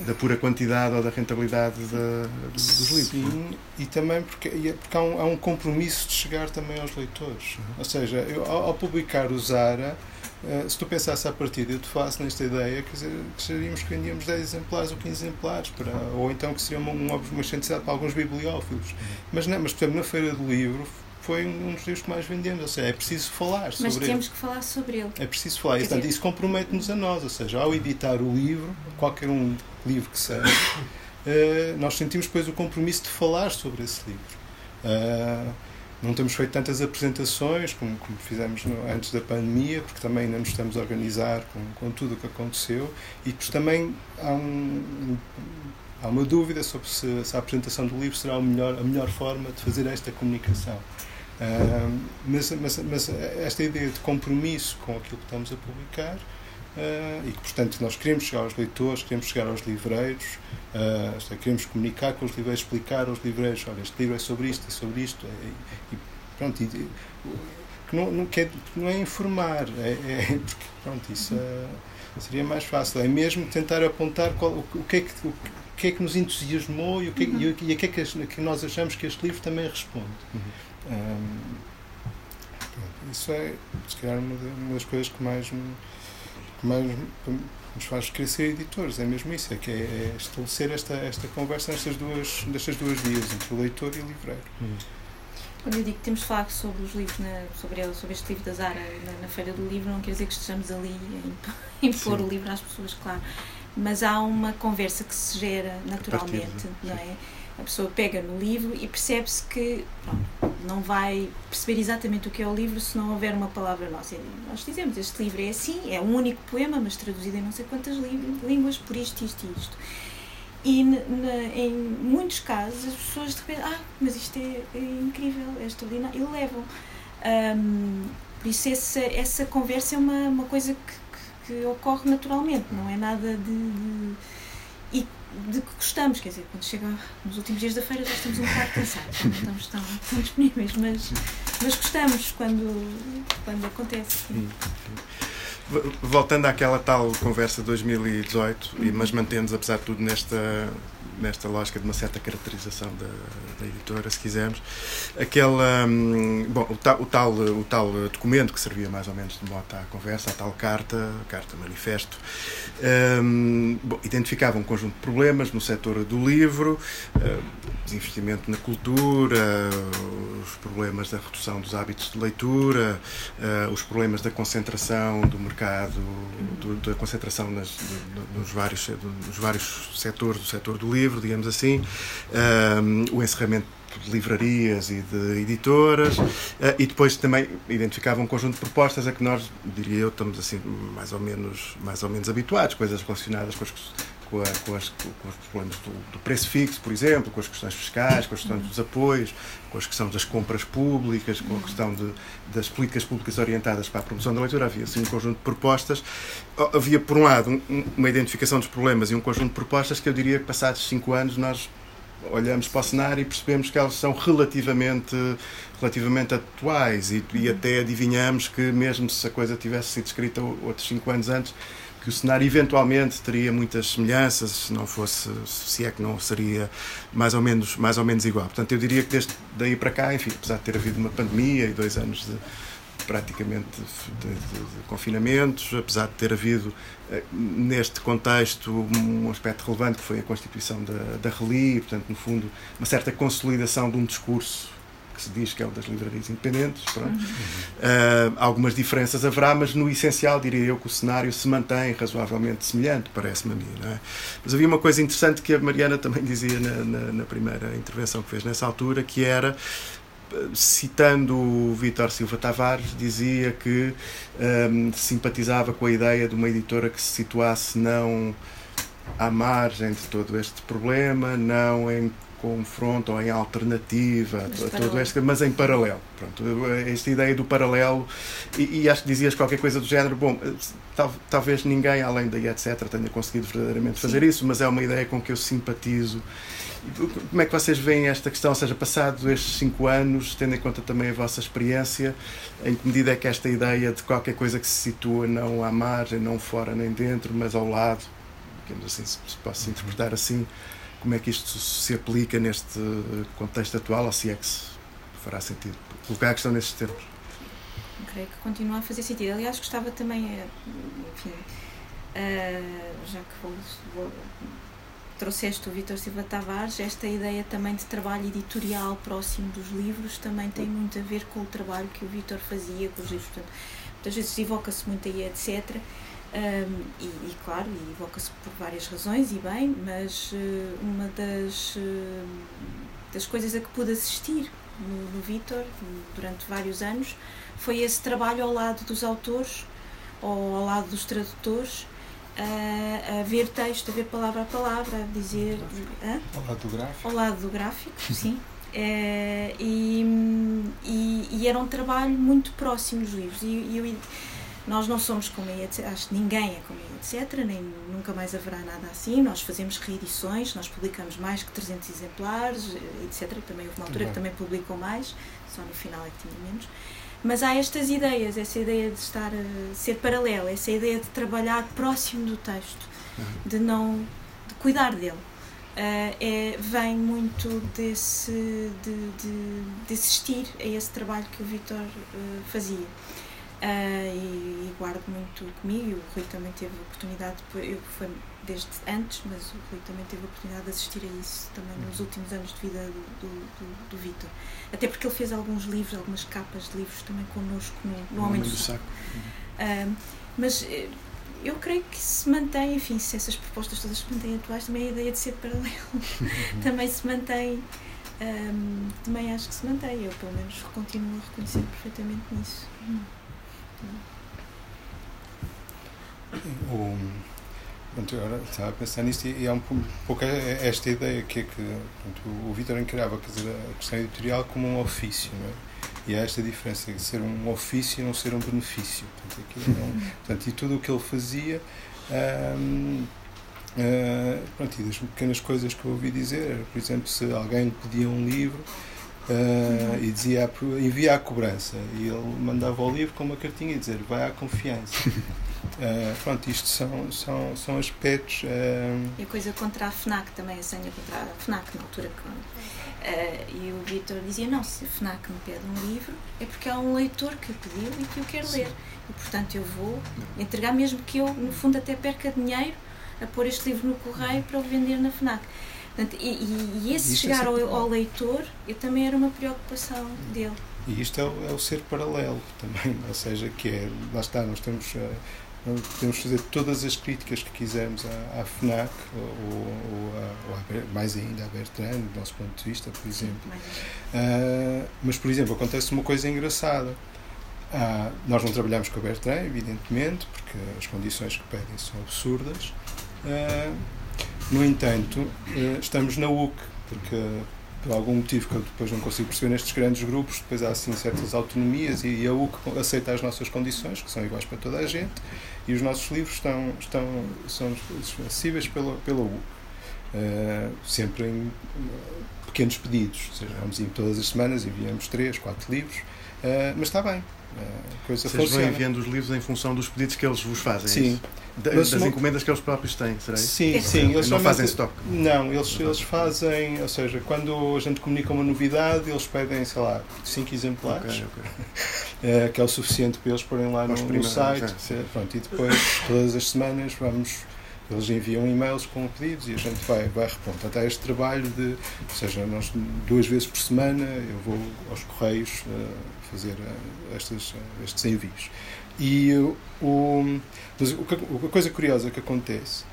da pura quantidade ou da rentabilidade de, dos livros. Sim, e também porque, porque há, um, há um compromisso de chegar também aos leitores. Uhum. Ou seja, eu, ao, ao, publicar o Zara, uh, se tu pensasse à partida, eu te faço nesta ideia que, que seríamos que vendíamos 10 exemplares ou 15 exemplares, para, ou então que seria uma, uma, uma para alguns bibliófilos. Uhum. Mas, não, mas, por exemplo, na Feira do Livro foi um dos livros que mais vendemos. Ou seja, é preciso falar sobre ele. Mas temos que falar sobre ele. É preciso falar. E, portanto, isso compromete-nos a nós. Ou seja, ao editar o livro, qualquer um livro que seja, uh, nós sentimos depois o compromisso de falar sobre esse livro. Uh, não temos feito tantas apresentações como, como fizemos no, antes da pandemia, porque também ainda nos estamos a organizar com, com tudo o que aconteceu e depois também há, um, há uma dúvida sobre se, se, a apresentação do livro será a melhor, a melhor forma de fazer esta comunicação. Mas, mas, mas, esta ideia de compromisso com aquilo que estamos a publicar uh, e que, portanto, nós queremos chegar aos leitores, queremos chegar aos livreiros, uh, queremos comunicar com os livreiros, explicar aos livreiros: olha, este livro é sobre isto, é sobre isto, e, e pronto. E, que não, não, que é, não é informar, é, é porque, pronto, isso seria mais fácil, é mesmo tentar apontar qual, o, o, que é que, o, que é que nos entusiasmou e o que, uhum. e, e a que é que, nós achamos que este livro também responde. Uhum. Um, isso é, se calhar, uma, das coisas que mais, que mais nos faz ser editores, é mesmo isso, é que é, é estabelecer esta, esta conversa nestas duas, nestas duas vias, entre o leitor e o livreiro. Uhum. Quando eu digo que temos de falar sobre os livros, na, sobre, ele, sobre este livro da Zara na, na, Feira do Livro, não quer dizer que estejamos ali em, em pôr o livro às pessoas, claro. Mas há uma conversa que se gera naturalmente, não é? a pessoa pega no livro e percebe-se que pronto, não vai perceber exatamente o que é o livro se não houver uma palavra nossa. Nós dizemos, este livro é assim, é um único poema, mas traduzido em não sei quantas línguas, por isto, isto e isto. E em muitos casos as pessoas de repente, ah, mas isto é, é incrível, é extraordinário, e levam. Um, por isso essa, essa conversa é uma, uma coisa que, que, que ocorre naturalmente, não é nada de, de e de que gostamos, quer dizer, quando chega nos últimos dias da feira já estamos um bocado cansados, não estamos tão, tão disponíveis, mas, mas gostamos quando, quando acontece. Sim. Voltando àquela tal conversa de 2018, uhum. mas mantendo-nos, apesar de tudo, nesta, nesta lógica de uma certa caracterização da, da editora, se quisermos, aquela, hum, bom, o tal, o, tal, o tal documento que servia mais ou menos de moto à conversa, a tal carta, carta manifesto, um, identificava um conjunto de problemas no setor do livro, uh, desinvestimento na cultura, os problemas da redução dos hábitos de leitura, uh, os problemas da concentração do mercado, do, da concentração nas, do, vários, nos vários setores do setor do livro, digamos assim, um, o encerramento de livrarias e de editoras e depois também identificava um conjunto de propostas a que nós, diria eu, estamos assim mais ou menos, mais ou menos habituados, coisas relacionadas com as com, a, com, as, com, os problemas do, do, preço fixo, por exemplo, com as questões fiscais, com as questões dos apoios, com as questões das compras públicas, com a questão de, das políticas públicas orientadas para a promoção da leitura. Havia assim um conjunto de propostas. Havia, por um lado, um, uma identificação dos problemas e um conjunto de propostas que eu diria que, passados cinco anos, nós olhamos para o cenário e percebemos que elas são relativamente, relativamente atuais e, e até adivinhamos que, mesmo se a coisa tivesse sido escrita outros cinco anos antes, que o cenário eventualmente teria muitas semelhanças, se não fosse, se é que não seria mais ou menos, mais ou menos igual. Portanto, eu diria que desde daí para cá, enfim, apesar de ter havido uma pandemia e dois anos de praticamente de, de, de confinamentos, apesar de ter havido eh, neste contexto um aspecto relevante que foi a constituição da, da RELI, portanto, no fundo, uma certa consolidação de um discurso que se diz que é o das livrarias independentes. Uhum. Uh, algumas diferenças haverá, mas no essencial diria eu que o cenário se mantém razoavelmente semelhante, parece-me a mim. É? Mas havia uma coisa interessante que a Mariana também dizia na, na, na primeira intervenção que fez nessa altura, que era citando o Vítor Silva Tavares, dizia que um, simpatizava com a ideia de uma editora que se situasse não à margem de todo este problema, não em confronto em alternativa a todo este, mas em paralelo. Pronto, esta ideia do paralelo, e, e, acho que dizias qualquer coisa do género, bom, tal, talvez ninguém além daí, etc., tenha conseguido verdadeiramente fazer Sim. isso, mas é uma ideia com que eu simpatizo. Como é que vocês veem esta questão? Ou seja, passados estes cinco anos, tendo em conta também a vossa experiência, em que medida é que esta ideia de qualquer coisa que se situa não à margem, não fora nem dentro, mas ao lado, digamos assim, se posso interpretar assim, como é que isto se aplica neste contexto atual, ou se é que se fará sentido colocar a questão nesses termos? Creio que continua a fazer sentido. Aliás, gostava também, enfim, uh, já que vou, vou, trouxeste o Vitor Silva Tavares, esta ideia também de trabalho editorial próximo dos livros também tem muito a ver com o trabalho que o Vitor fazia com os livros. Portanto, muitas vezes evoca-se muito aí, etc. Um, e, e, claro, evoca-se por várias razões e bem, mas uh, uma das, uh, das coisas a que pude assistir no, no Vítor durante vários anos foi esse trabalho ao lado dos autores ou ao lado dos tradutores a, a ver texto, a ver palavra a palavra, a dizer. Ao lado do gráfico? Ao lado do gráfico, sim. É, e, e, e, era um trabalho muito próximo dos livros. E, e eu, nós não somos como a acho que ninguém é como a etc., nem nunca mais haverá nada assim. Nós fazemos reedições, nós publicamos mais que 300 exemplares, etc. Também houve uma altura que também publicou mais, só no final é que tinha menos. Mas há estas ideias, essa ideia de estar a ser paralelo, essa ideia de trabalhar próximo do texto, uhum. de não de cuidar dele. Uh, é, vem muito desse de, de, de, assistir a esse trabalho que o Vitor uh, fazia. Uh, e, e, guardo muito comigo. E o Rui também teve a oportunidade, eu foi desde antes, mas o Rui também teve a oportunidade de assistir a isso também nos uhum. últimos anos de vida do, do, do, do Vitor. Até porque ele fez alguns livros, algumas capas de livros também connosco no, no Homem, do, Saco. Uhum. Uh, mas eh, eu creio que se mantém, enfim, se essas propostas todas se mantêm atuais, também a ideia de ser paralelo também se mantém. Um, também acho que se mantém. Eu, pelo menos, continuo a reconhecer perfeitamente nisso. Hum. O, pronto, agora estava a pensar nisto e, e há um pouco esta ideia que é que pronto, o Vitor encarava quer dizer, a questão editorial como um ofício, não é? E há esta diferença de ser um ofício e não ser um benefício. Portanto, é portanto, e tudo o que ele fazia. Hum, uh, pronto, e das pequenas coisas que eu ouvi dizer, por exemplo, se alguém lhe pedia um livro, Uh, e dizia envia a cobrança. E ele mandava o livro com uma cartinha e dizer vai à confiança. Uh, pronto, isto são, são, são aspectos uh... e a coisa contra a FNAC também a senha contra a FNAC na altura e o Vitor dizia não, se a FNAC me pede um livro é porque há um leitor que pediu e que eu quero Sim. ler. E portanto eu vou entregar mesmo que eu no fundo até perca dinheiro a pôr este livro no correio para o vender na FNAC Portanto, e, e, e, esse Isto chegar é ao, ao, leitor eu também era uma preocupação dele. E isto é o, é o ser paralelo também, ou seja, que é, lá está, nós temos, uh, podemos fazer todas as críticas que quisermos à, à FNAC, ou, ou, a, ou a, mais ainda à Bertrand, do nosso ponto de vista, por exemplo. Uh, mas, por exemplo, acontece uma coisa engraçada. Uh, nós não trabalhamos com a Bertrand, evidentemente, porque as condições que pedem são absurdas. Uh, no entanto, eh, estamos na UC, porque por algum motivo que eu depois não consigo perceber nestes grandes grupos, depois há assim certas autonomias e a UC aceita as nossas condições, que são iguais para toda a gente, e os nossos livros estão, estão, são acessíveis pela, pela UC. Uh, eh, sempre em pequenos pedidos, ou seja, vamos em todas as semanas, enviamos três, quatro livros, uh, mas está bem. Coisa Vocês funciona. vão enviando os livros em função dos pedidos que eles vos fazem? É sim. É das encomendas que eles próprios têm, será isso? Sim, sim. Eles não fazem stock? Não, eles, eles fazem, ou seja, quando a gente comunica uma novidade, eles pedem, sei lá, 5 exemplares, okay, okay. É, que é o suficiente para eles porem lá no, no, site. É, pronto, e depois, todas as semanas, vamos eles enviam e-mails com pedidos e a gente vai, vai responder. Até este trabalho de, ou seja, nós duas vezes por semana eu vou aos Correios uh, fazer uh, estes, uh, estes envios. E o, mas a coisa curiosa que acontece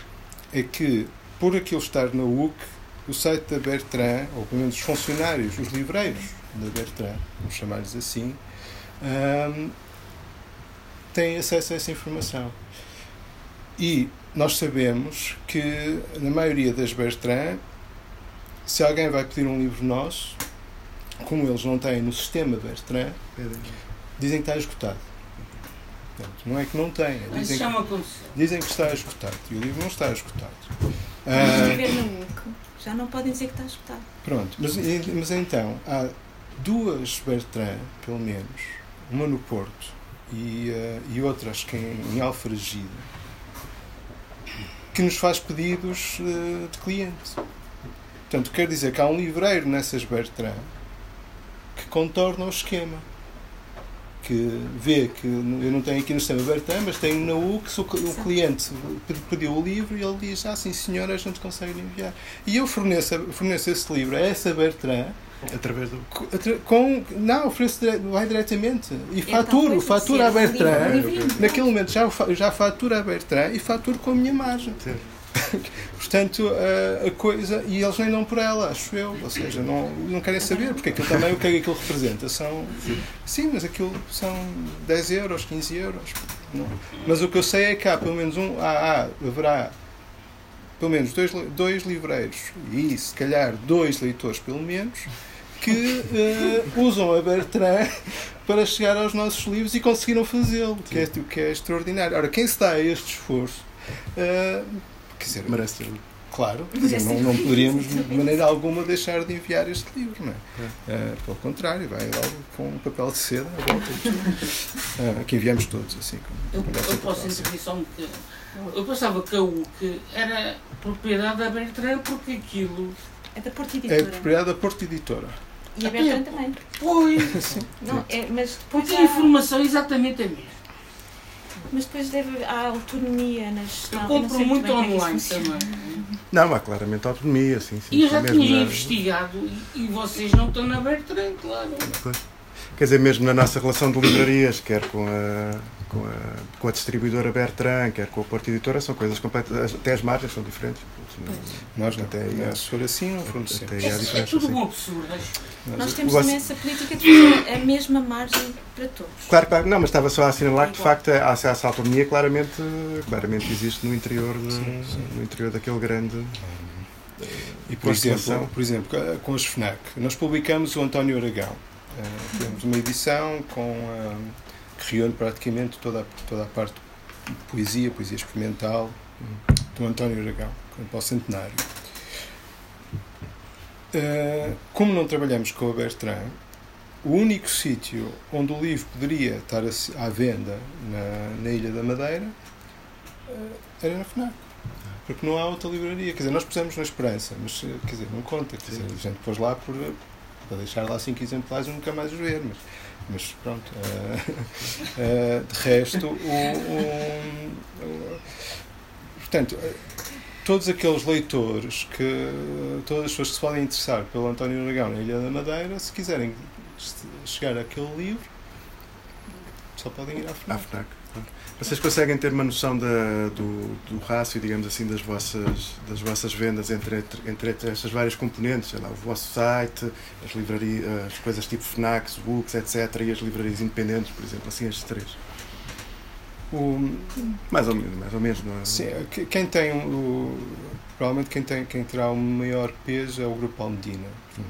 é que, por aquilo estar na UC, o site da Bertrand, ou pelo menos os funcionários, os livreiros da Bertrand, vamos chamar-lhes assim, um, têm acesso a essa informação. E nós sabemos que, na maioria das Bertrand, se alguém vai pedir um livro nosso, como eles não têm no sistema Bertrand, dizem que está esgotado. Não é que não tem. Dizem que, dizem que está esgotado. E o livro não está esgotado. Ah, já não podem dizer que está esgotado. Pronto, mas, mas então, há duas Bertrand, pelo menos, uma no Porto e, uh, e outra, acho que em, em Alfragida, que nos faz pedidos uh, de cliente. Portanto, quer dizer que há um livreiro nessas Bertrand que contorna o esquema. Que vê que eu não tenho aqui no sistema Bertrand, mas tenho na U que o cliente pediu o livro e ele diz: Ah, sim, senhor, a gente consegue enviar. E eu forneço, forneço esse livro a essa Bertrand Através do. Com, não, ofereço vai diretamente. E então, faturo, fatura a Bertrand. Naquele momento já, já fatura a Bertrand e faturo com a minha margem. Portanto, a, coisa. E eles nem dão por ela, acho eu. Ou seja, não, não querem saber, porque aquilo também o que é que aquilo representa? São. Sim, mas aquilo são 10 euros, 15 euros. Não. Mas o que eu sei é que há pelo menos um. Há, há, haverá pelo menos dois, dois livreiros e se calhar dois leitores, pelo menos que uh, usam a Bertrand para chegar aos nossos livros e conseguiram fazê-lo, que é, que é extraordinário. Ora, quem se dá a este esforço, uh, quer dizer, merece Claro, não, não poderíamos de maneira alguma deixar de enviar este livro, não é? Uh, pelo contrário, vai logo com um papel de seda à volta. Uh, que enviamos todos, assim. Eu, eu posso intervir só um bocadinho. Eu pensava que a UC era propriedade da Bertrand porque aquilo. É da Porta Editora. É propriedade da Porta Editora. E a Bertrand também. Pois! Não, é, mas porque a informação é exatamente a mesma. Mas depois deve, há autonomia na gestão. Eu compro muito é online também. Não, há claramente autonomia, sim. sim e eu já tinha na... investigado e, e, vocês não estão na Bertrand, claro. Pois. Quer dizer, mesmo na nossa relação de livrarias, quer com a, com a, com a distribuidora Bertrand, quer com a Porta Editora, são coisas completas, até as margens são diferentes. Nós é, se for assim, não for assim. É, é tudo um absurdo. Nós temos também essa política de fazer a mesma margem para todos. Claro, claro, não, mas estava só a assinalar que de facto essa, essa autonomia claramente, claramente existe no interior, de, sim, sim. no interior daquele grande. E por exemplo, por exemplo, com os FNAC, nós publicamos o António Aragão. Uh, temos uma edição com uh, que reúne praticamente toda a, toda a parte de poesia, poesia experimental, do António Aragão, para o centenário. Uh, como não trabalhamos com a Bertrand, o único sítio onde o livro poderia estar à venda na, na Ilha da Madeira uh, era na FNAC. Porque não há outra livraria. Quer dizer, nós pusemos na Esperança, mas quer dizer, não conta. Quer dizer, a gente pôs lá por, para deixar lá cinco exemplares e nunca mais os ver. Mas, mas pronto. Uh, uh, de resto, o, o, portanto, todos aqueles leitores que todas as pessoas que se podem interessar pelo António Aragão na Ilha da Madeira, se quiserem chegar àquele livro, só podem ir à FNAC. À FNAC. Vocês conseguem ter uma noção da, do, do rácio, digamos assim, das vossas, das vossas vendas entre, entre, entre estas várias componentes? Sei lá, o vosso site, as livrarias, as coisas tipo FNAC, books, etc. e as livrarias independentes, por exemplo, assim estes três? O, mais, ou menos, mais ou menos, não é? Sim, quem tem o, provavelmente quem, tem, quem terá o maior peso é o Grupo Almedina.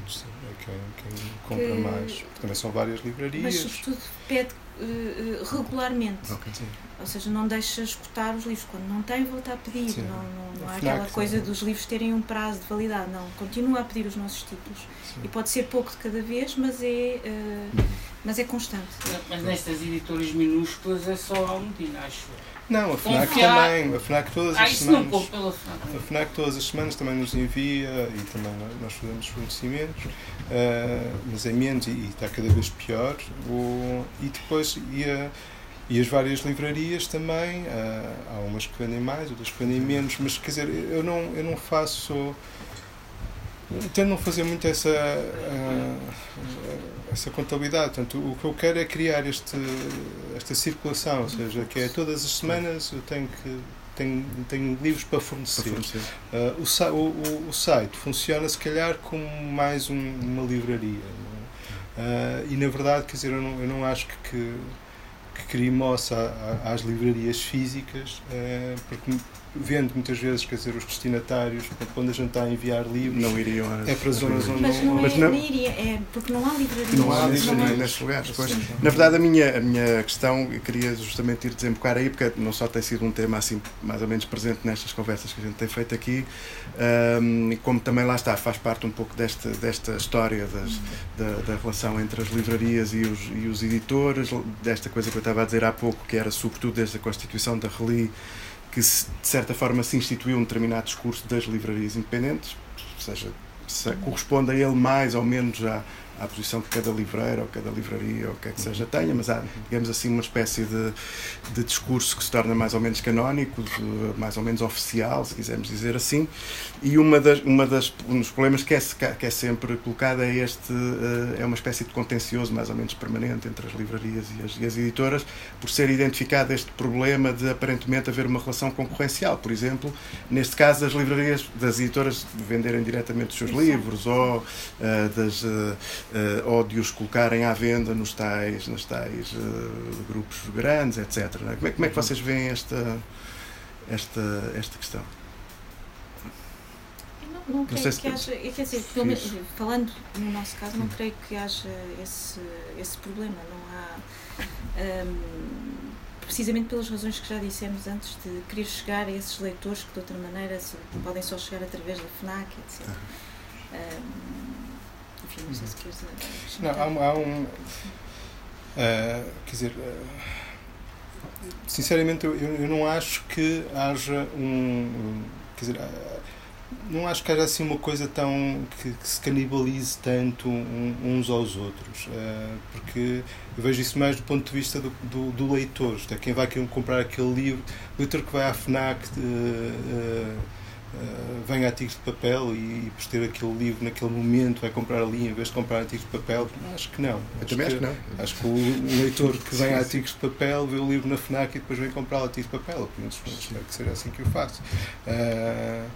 Sim, é quem, quem compra que, mais. Também são várias livrarias. Mas, sobretudo, pede uh, regularmente. Okay. Ou seja, não deixa escutar os livros. Quando não tem, volta a pedir. Sim. Não, não, não há aquela coisa dos livros terem um prazo de validade. Não, continua a pedir os nossos títulos. Sim. E pode ser pouco de cada vez, mas é, uh, mas é constante. Mas nestas editoras minúsculas é só a Almedina, acho não, a FNAC Confiar... também. A FNAC todas ah, as semanas. A FNAC todas as semanas também nos envia e também nós fazemos fornecimentos, uh, mas é menos e, e, está cada vez pior. O, e depois e, a, e as várias livrarias também, uh, há umas que vendem mais, outras que vendem menos, mas quer dizer, eu não, eu não faço tento não fazer muito essa, uh, essa contabilidade. Portanto, o que eu quero é criar este, esta circulação, ou seja, que é todas as semanas eu tenho que tenho, tenho livros para fornecer. Para fornecer. Uh, o, o, o, site funciona se calhar como mais um, uma livraria. Uh, e na verdade, quer dizer, eu não, eu não acho que, que, que crie moça às livrarias físicas, porque vendo muitas vezes, quer dizer, os destinatários, quando a gente está a enviar livros, não iriam às, é para zonas onde mas não, mas é, não, iria, é porque não há livraria. Não há livraria nestes lugares. Pois. Na verdade, a minha, a minha questão, eu queria justamente ir desembocar aí, porque não só tem sido um tema assim mais ou menos presente nestas conversas que a gente tem feito aqui, um, como também lá está, faz parte um pouco desta, desta história das, da, da relação entre as livrarias e os, e os editores, desta coisa que eu estava a dizer há pouco, que era sobretudo desde a constituição da RELI, que de certa forma se instituiu um determinado discurso das livrarias independentes, ou seja, se corresponde a ele mais ou menos à, à posição que cada livreira ou cada livraria ou o que é que seja tenha, mas há, digamos assim, uma espécie de, de discurso que se torna mais ou menos canónico, de, mais ou menos oficial, se quisermos dizer assim, e uma das, uma das, um dos problemas que é, que é sempre colocado é este, uh, é uma espécie de contencioso mais ou menos permanente entre as livrarias e as, e as editoras, por ser identificado este problema de aparentemente haver uma relação concorrencial, por exemplo, neste caso das livrarias, das editoras venderem diretamente os seus livros ou uh, das uh, uh, ou de os colocarem à venda nos tais, nos tais uh, grupos grandes, etc. É? Como, é, como é que vocês veem esta, esta, esta questão? Não, não, creio que haja, é, quer dizer, pelo menos, falando no nosso caso, não hum. creio que haja esse, esse problema. Não há. Um, precisamente pelas razões que já dissemos antes de querer chegar a esses leitores que de outra maneira podem só chegar através da FNAC, etc. Um, enfim, não sei se queres Não, há, há um. Uh, quer dizer. Uh, sinceramente, eu, eu não acho que haja um. Quer dizer. Uh, não acho que haja assim uma coisa tão que, que se canibalize tanto uns aos outros, porque eu vejo isso mais do ponto de vista do, do, do leitor, é quem vai querer comprar aquele livro, leitor que vai à FNAC Uh, vem artigos de papel e, e por ter aquele livro naquele momento vai comprar ali em vez de comprar artigos de papel? Acho que não. Eu também acho que não. Acho que o, o leitor que vem a artigos de papel vê o livro na FNAC e depois vem comprar artigos de papel. Pelo menos espero que seja assim que eu faço. Uh,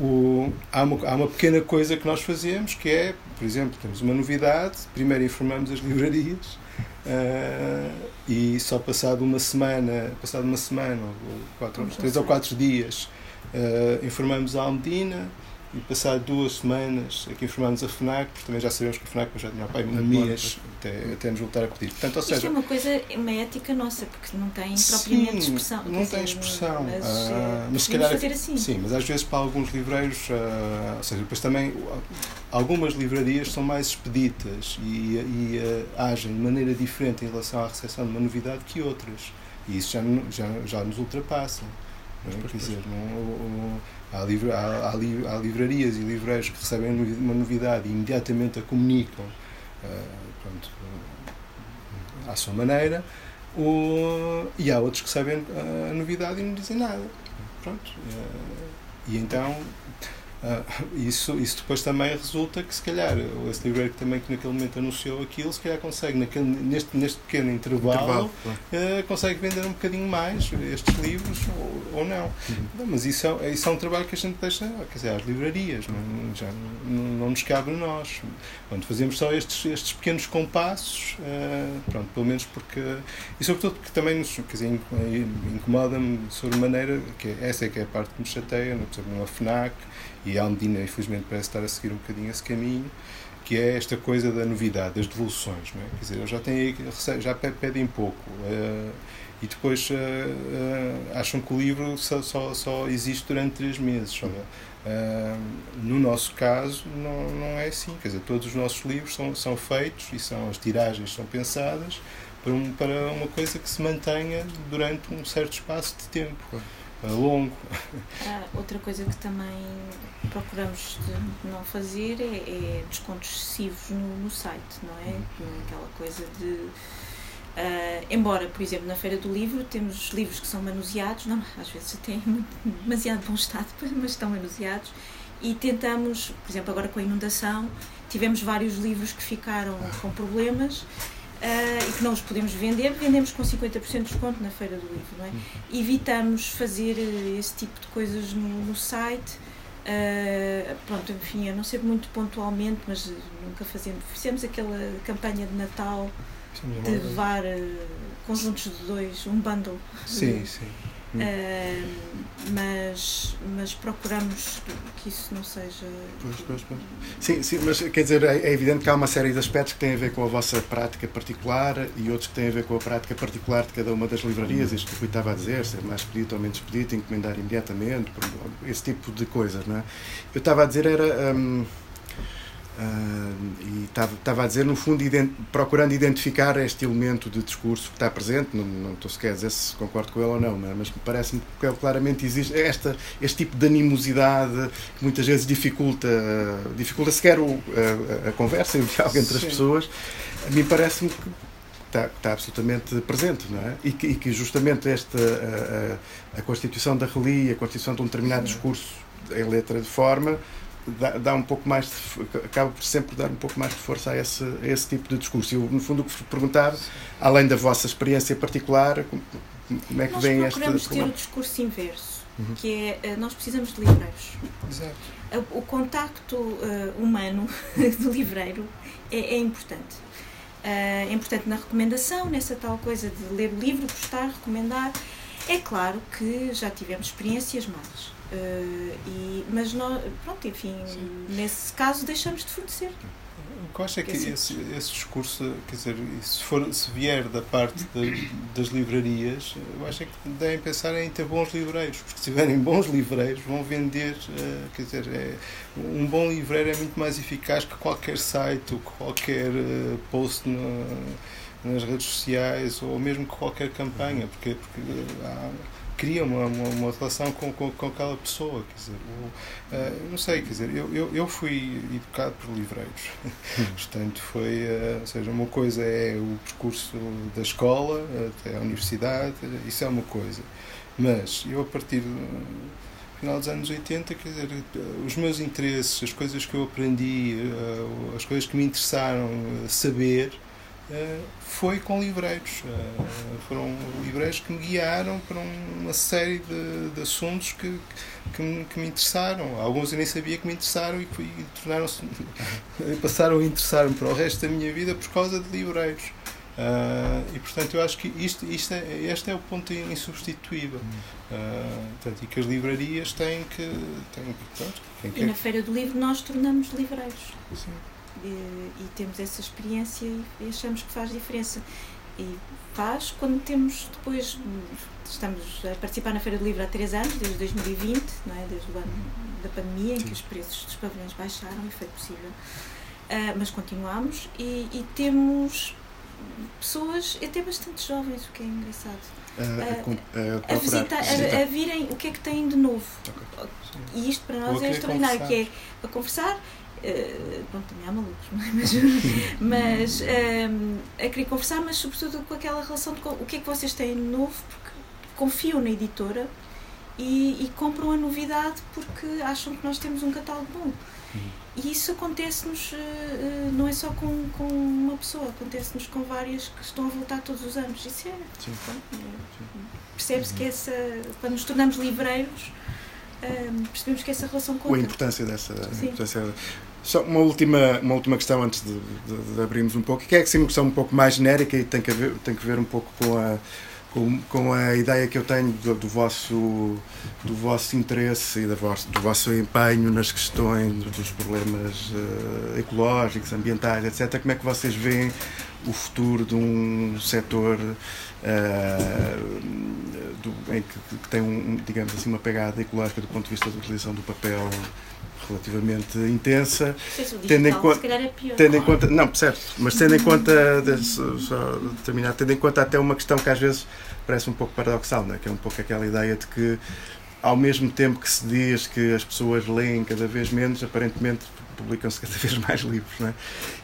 o, há, uma, há uma pequena coisa que nós fazemos que é, por exemplo, temos uma novidade, primeiro informamos as livrarias uh, e só passado uma semana, passado uma semana, ou quatro, três ou quatro dias, Uh, informamos a Almedina e passado duas semanas aqui informámos a FNAC, porque também já sabemos que a FNAC já tinha pai um mês até, até nos voltar a pedir. Portanto, ou seja, Isto é uma coisa, uma ética nossa, porque não tem propriamente sim, expressão. Não tem expressão. Mas, ah, mas se calhar, fazer assim. Sim, mas às vezes para alguns livreiros, ah, ou seja, depois também algumas livrarias são mais expeditas e, e uh, agem de maneira diferente em relação à recepção de uma novidade que outras. E isso já, já, já nos ultrapassa. Não é? Quer dizer, não, há, livra, há, há, há, livrarias e livreiros que recebem uma novidade e imediatamente a comunicam uh, pronto, uh, à sua maneira, o, e há outros que sabem a novidade e não dizem nada. Pronto, uh, e então Uh, isso, isso depois também resulta que, se calhar, esse livreiro que também que naquele momento anunciou aquilo, se calhar consegue, naquele, neste, neste pequeno intervalo, intervalo uh, consegue vender um bocadinho mais estes livros ou, ou não. Uhum. Mas isso é, isso é um trabalho que a gente deixa, quer dizer, às livrarias, não, já não, não nos cabe a nós. Quando fazemos só estes, estes pequenos compassos, uh, pronto, pelo menos porque. E sobretudo porque também nos quer dizer, incomoda-me sobremaneira, que essa é que é a parte que me chateia, por exemplo, numa FNAC e a Almedina, infelizmente, parece estar a seguir um bocadinho esse caminho, que é esta coisa da novidade, das devoluções. Não é? Quer dizer, eles já, já pedem pouco. Uh, e depois uh, uh, acham que o livro só, só, só existe durante três meses. Uh, no nosso caso, não, não é assim. Quer dizer, todos os nossos livros são, são feitos e são, as tiragens são pensadas para, um, para uma coisa que se mantenha durante um certo espaço de tempo longo. Ah, outra coisa que também procuramos não fazer é, é descontos excessivos no, no, site, não é? Uhum. Aquela coisa de. Uh, embora, por exemplo, na Feira do Livro temos livros que são manuseados, não, às vezes até em demasiado bom estado, mas estão manuseados, e tentamos, por exemplo, agora com a inundação, tivemos vários livros que ficaram com problemas uh, e que não os podemos vender, vendemos com 50% de desconto na Feira do Livro. Não é? Evitamos fazer eh, esse tipo de coisas no, no site. Uh, pronto, enfim, a não ser muito pontualmente, mas nunca fazemos. Fizemos aquela campanha de Natal de levar uh, conjuntos de dois, um bundle. Sim, sim. Uh, mas, mas procuramos que isso não seja. Pois, pois, pois. Sim, sim, mas quer dizer, é, é evidente que há uma série de aspectos que têm a ver com a vossa prática particular e outros que têm a ver com a prática particular de cada uma das livrarias, isto que o Rui estava a dizer, ser mais pedido ou menos pedido, encomendar imediatamente, esse tipo de coisas, não é? Eu estava a dizer, era. Um, Uh, e estava a dizer, no fundo, ident procurando identificar este elemento de discurso que está presente, não, não estou sequer a dizer se concordo com ele ou não, mas parece-me que claramente existe esta, este tipo de animosidade que muitas vezes dificulta, dificulta sequer o, a, a, conversa e o diálogo entre as pessoas. A mim parece-me que está, está, absolutamente presente, não é? E que, e que justamente esta, a, a, a, constituição da relia, a constituição de um determinado discurso em letra de forma, dá, dá, um pouco mais de, acaba por sempre dar um pouco mais de força a esse, a esse tipo de discurso. Eu, no fundo, o que vos perguntar, além da vossa experiência particular, como, como é que nós vem esta. Nós procuramos ter o discurso inverso, uhum. que é eh, nós precisamos de livreiros. Exato. O contacto uh, humano do livreiro é, é importante. Uh, é importante na recomendação, nessa tal coisa de ler o livro, gostar, recomendar. É claro que já tivemos experiências más. Uh, e, mas nós, pronto, enfim, Sim. nesse caso deixamos de fornecer. O que eu acho é que esse, esse, discurso, quer dizer, se, for, se vier da parte de, das livrarias, eu acho é que devem pensar em ter bons livreiros, porque se tiverem bons livreiros vão vender, uh, quer dizer, é, um bom livreiro é muito mais eficaz que qualquer site ou qualquer uh, post no, nas redes sociais ou mesmo que qualquer campanha, porque, porque há, cria uma, uma, uma relação com, com, com, aquela pessoa. Quer dizer, uh, não sei, quer dizer, eu, eu, eu fui educado por livreiros. Portanto, foi, uh, ou seja, uma coisa é o percurso da escola até a universidade, isso é uma coisa. Mas eu, a partir do final dos anos 80, quer dizer, os meus interesses, as coisas que eu aprendi, uh, as coisas que me interessaram saber, foi com livreiros. Eh, foram livreiros que me guiaram para uma série de, de assuntos que, que me, que, me, interessaram. Alguns eu nem sabia que me interessaram e, e tornaram-se, passaram a interessar-me para o resto da minha vida por causa de livreiros. Uh, e portanto eu acho que isto, isto é, este é o ponto insubstituível. Uh, portanto, e que as livrarias têm que. Têm que pronto, e na Feira do Livro nós tornamos livreiros. E, e, temos essa experiência e achamos que faz diferença. E faz quando temos depois. Estamos a participar na Feira do Livro há três anos, desde 2020, não é? desde o ano da pandemia, em que os preços dos pavilhões baixaram e foi possível. Uh, mas continuamos e, e temos pessoas até bastante jovens, o que é engraçado. A, a, a, visitar, a, virem o que é que têm de novo. Okay. E isto para nós é extraordinário, que é a conversar. Uh, bom, também há malucos, é? mas, mas um, a querer conversar, mas sobretudo com aquela relação de o que é que vocês têm de novo, porque confiam na editora e, e compram a novidade porque acham que nós temos um catálogo bom. E isso acontece-nos, uh, não é só com, com uma pessoa, acontece-nos com várias que estão a voltar todos os anos. Isso é. É Percebe-se que essa. Quando nos tornamos livreiros, uh, percebemos que essa relação conta. A importância dessa. Importância, só uma última, uma última questão antes de, de, de abrirmos um pouco, que é sim, uma questão um pouco mais genérica e tem que ver, tem que ver um pouco com a com, com a ideia que eu tenho do, do, vosso, do vosso interesse e do vosso, do vosso empenho nas questões dos problemas uh, ecológicos, ambientais, etc. Como é que vocês veem o futuro de um setor uh, do, em que, que, tem, um, digamos assim, uma pegada ecológica do ponto de vista da utilização do papel relativamente intensa. tendo em conta, é tendo em conta, não, certo, mas tendo em conta, só, só terminar, tendo em conta até uma questão que às vezes parece um pouco paradoxal, não é? que é um pouco aquela ideia de que ao mesmo tempo que se diz que as pessoas leem cada vez menos, aparentemente publicam-se cada vez mais livros. Não é?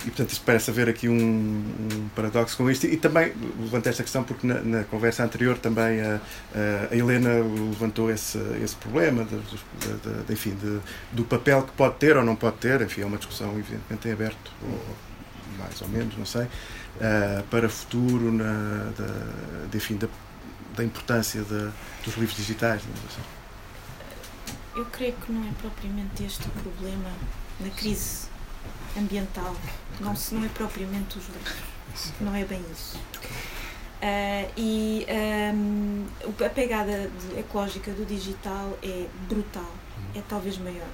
E, portanto, isto parece haver aqui um, um paradoxo com isto. E, também levantei esta questão porque na, na conversa anterior também a, a, Helena levantou esse, esse problema de, de, de, enfim, do papel que pode ter ou não pode ter. Enfim, é uma discussão, evidentemente, em aberto, ou mais ou menos, não sei, uh, para futuro, na, da, enfim, da, da importância dos livros digitais. Assim. Eu creio que não é propriamente este o problema na crise ambiental. Não, se, não é propriamente os livros. Não é bem isso. Uh, e um, a pegada ecológica do digital é brutal, é talvez maior.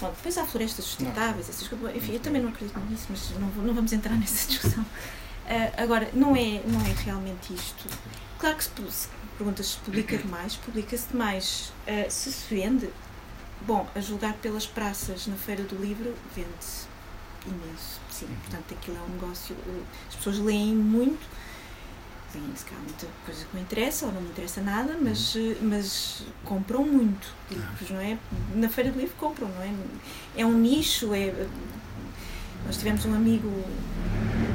Bom, depois há florestas sustentáveis, essas coisas. Enfim, eu também não acredito nisso, mas não, não vamos entrar nessa discussão. Uh, agora, não é, não é realmente isto. Claro que se, se se publica demais, publica-se demais. Uh, se se vende, Bom, a julgar pelas praças na Feira do Livro, vende-se imenso. Sim, uhum. portanto, aquilo é um negócio. As pessoas leem muito, leem se calhar muita coisa que me interessa ou não me interessa nada, mas, uhum. Eh, mas compram muito livros, não é? Na Feira do Livro compram, não é? É um nicho, é. Nós tivemos um amigo,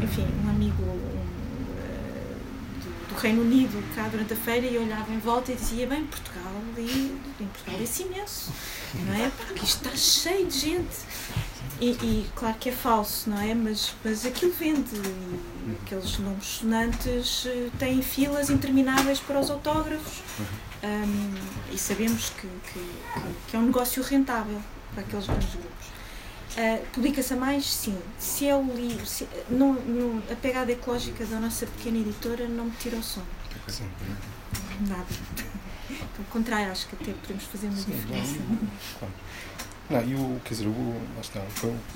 enfim, um amigo do Reino Unido cá durante a feira e olhava em volta e dizia, bem, Portugal ali, em Portugal é imenso, não é? Porque isto está cheio de gente. E, e, claro que é falso, não é? Mas, mas aquilo vende. E aqueles nomes sonantes eh, têm filas intermináveis para os autógrafos. Um, e sabemos que, que, que, é um negócio rentável para aqueles grandes grupos. Uh, Publica-se a mais? Sim. Se é o livro, se, não, não, a pegada ecológica da nossa pequena editora não me tira o sono. Sim. Nada. Pelo contrário, acho que até podemos fazer uma Sim, diferença. Claro. Não, eu, quer dizer, eu,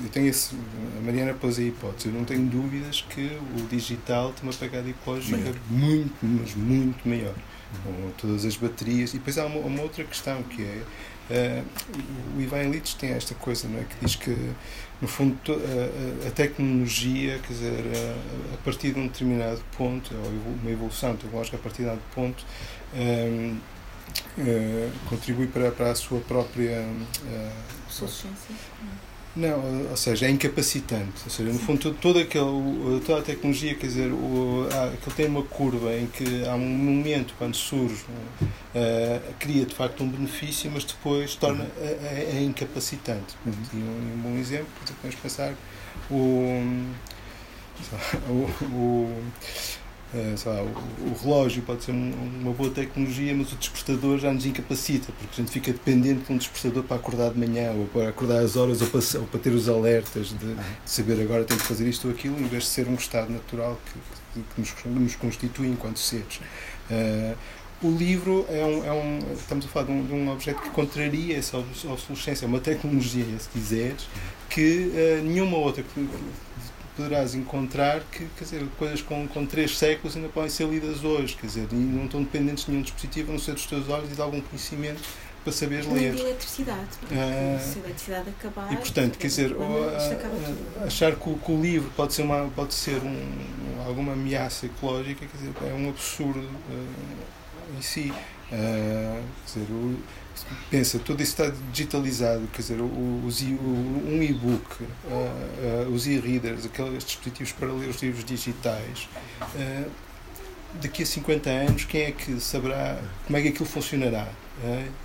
eu tenho esse, a Mariana pôs a hipótese, eu não tenho dúvidas que o digital tem uma pegada ecológica maior. muito, mas muito maior. Com todas as baterias. E depois há uma, uma outra questão que é Uh, o Ivan Illich tem esta coisa não é, que diz que, no fundo, a, a tecnologia, quer dizer, a, a, partir de um determinado ponto, ou uma evolução tecnológica a partir de um ponto, uh, contribui para, para a sua própria. Uh, não, ou seja, é incapacitante. Ou seja, no fundo, toda, aquele, toda a tecnologia, quer dizer, o, há, aquilo tem uma curva em que há um momento, quando surge, uh, cria de facto um benefício, mas depois torna é, é incapacitante. Uhum. E um, um, bom exemplo, podemos pensar o, o, o lá, o, o, relógio pode ser um, uma boa tecnologia, mas o despertador já nos incapacita, porque a gente fica dependente de um despertador para acordar de manhã, ou para acordar às horas, ou para, ou para ter os alertas de, de, saber agora tenho que fazer isto ou aquilo, em vez de ser um estado natural que, que, nos, nos, constitui enquanto seres. Uh, o livro é um, é um, estamos a falar de um, de um objeto que contraria essa obsolescência, é uma tecnologia, se quiseres, que uh, nenhuma outra que poderás encontrar que, quer dizer, coisas com, com três séculos ainda podem ser lidas hoje, quer dizer, e não estão dependentes de nenhum dispositivo, a não ser dos teus olhos e de algum conhecimento para saberes ler. de eletricidade, porque uh, se a eletricidade acabar... E, portanto, quer dizer, achar que o, que o, livro pode ser, uma, pode ser um, alguma ameaça ecológica, quer dizer, é um absurdo uh, em si. Uh, quer dizer, o, pensa, tudo isso está digitalizado, quer dizer, os, um e-book, uh, uh, os e-readers, aqueles dispositivos para ler os livros digitais, uh, daqui a 50 anos, quem é que saberá como é que aquilo funcionará?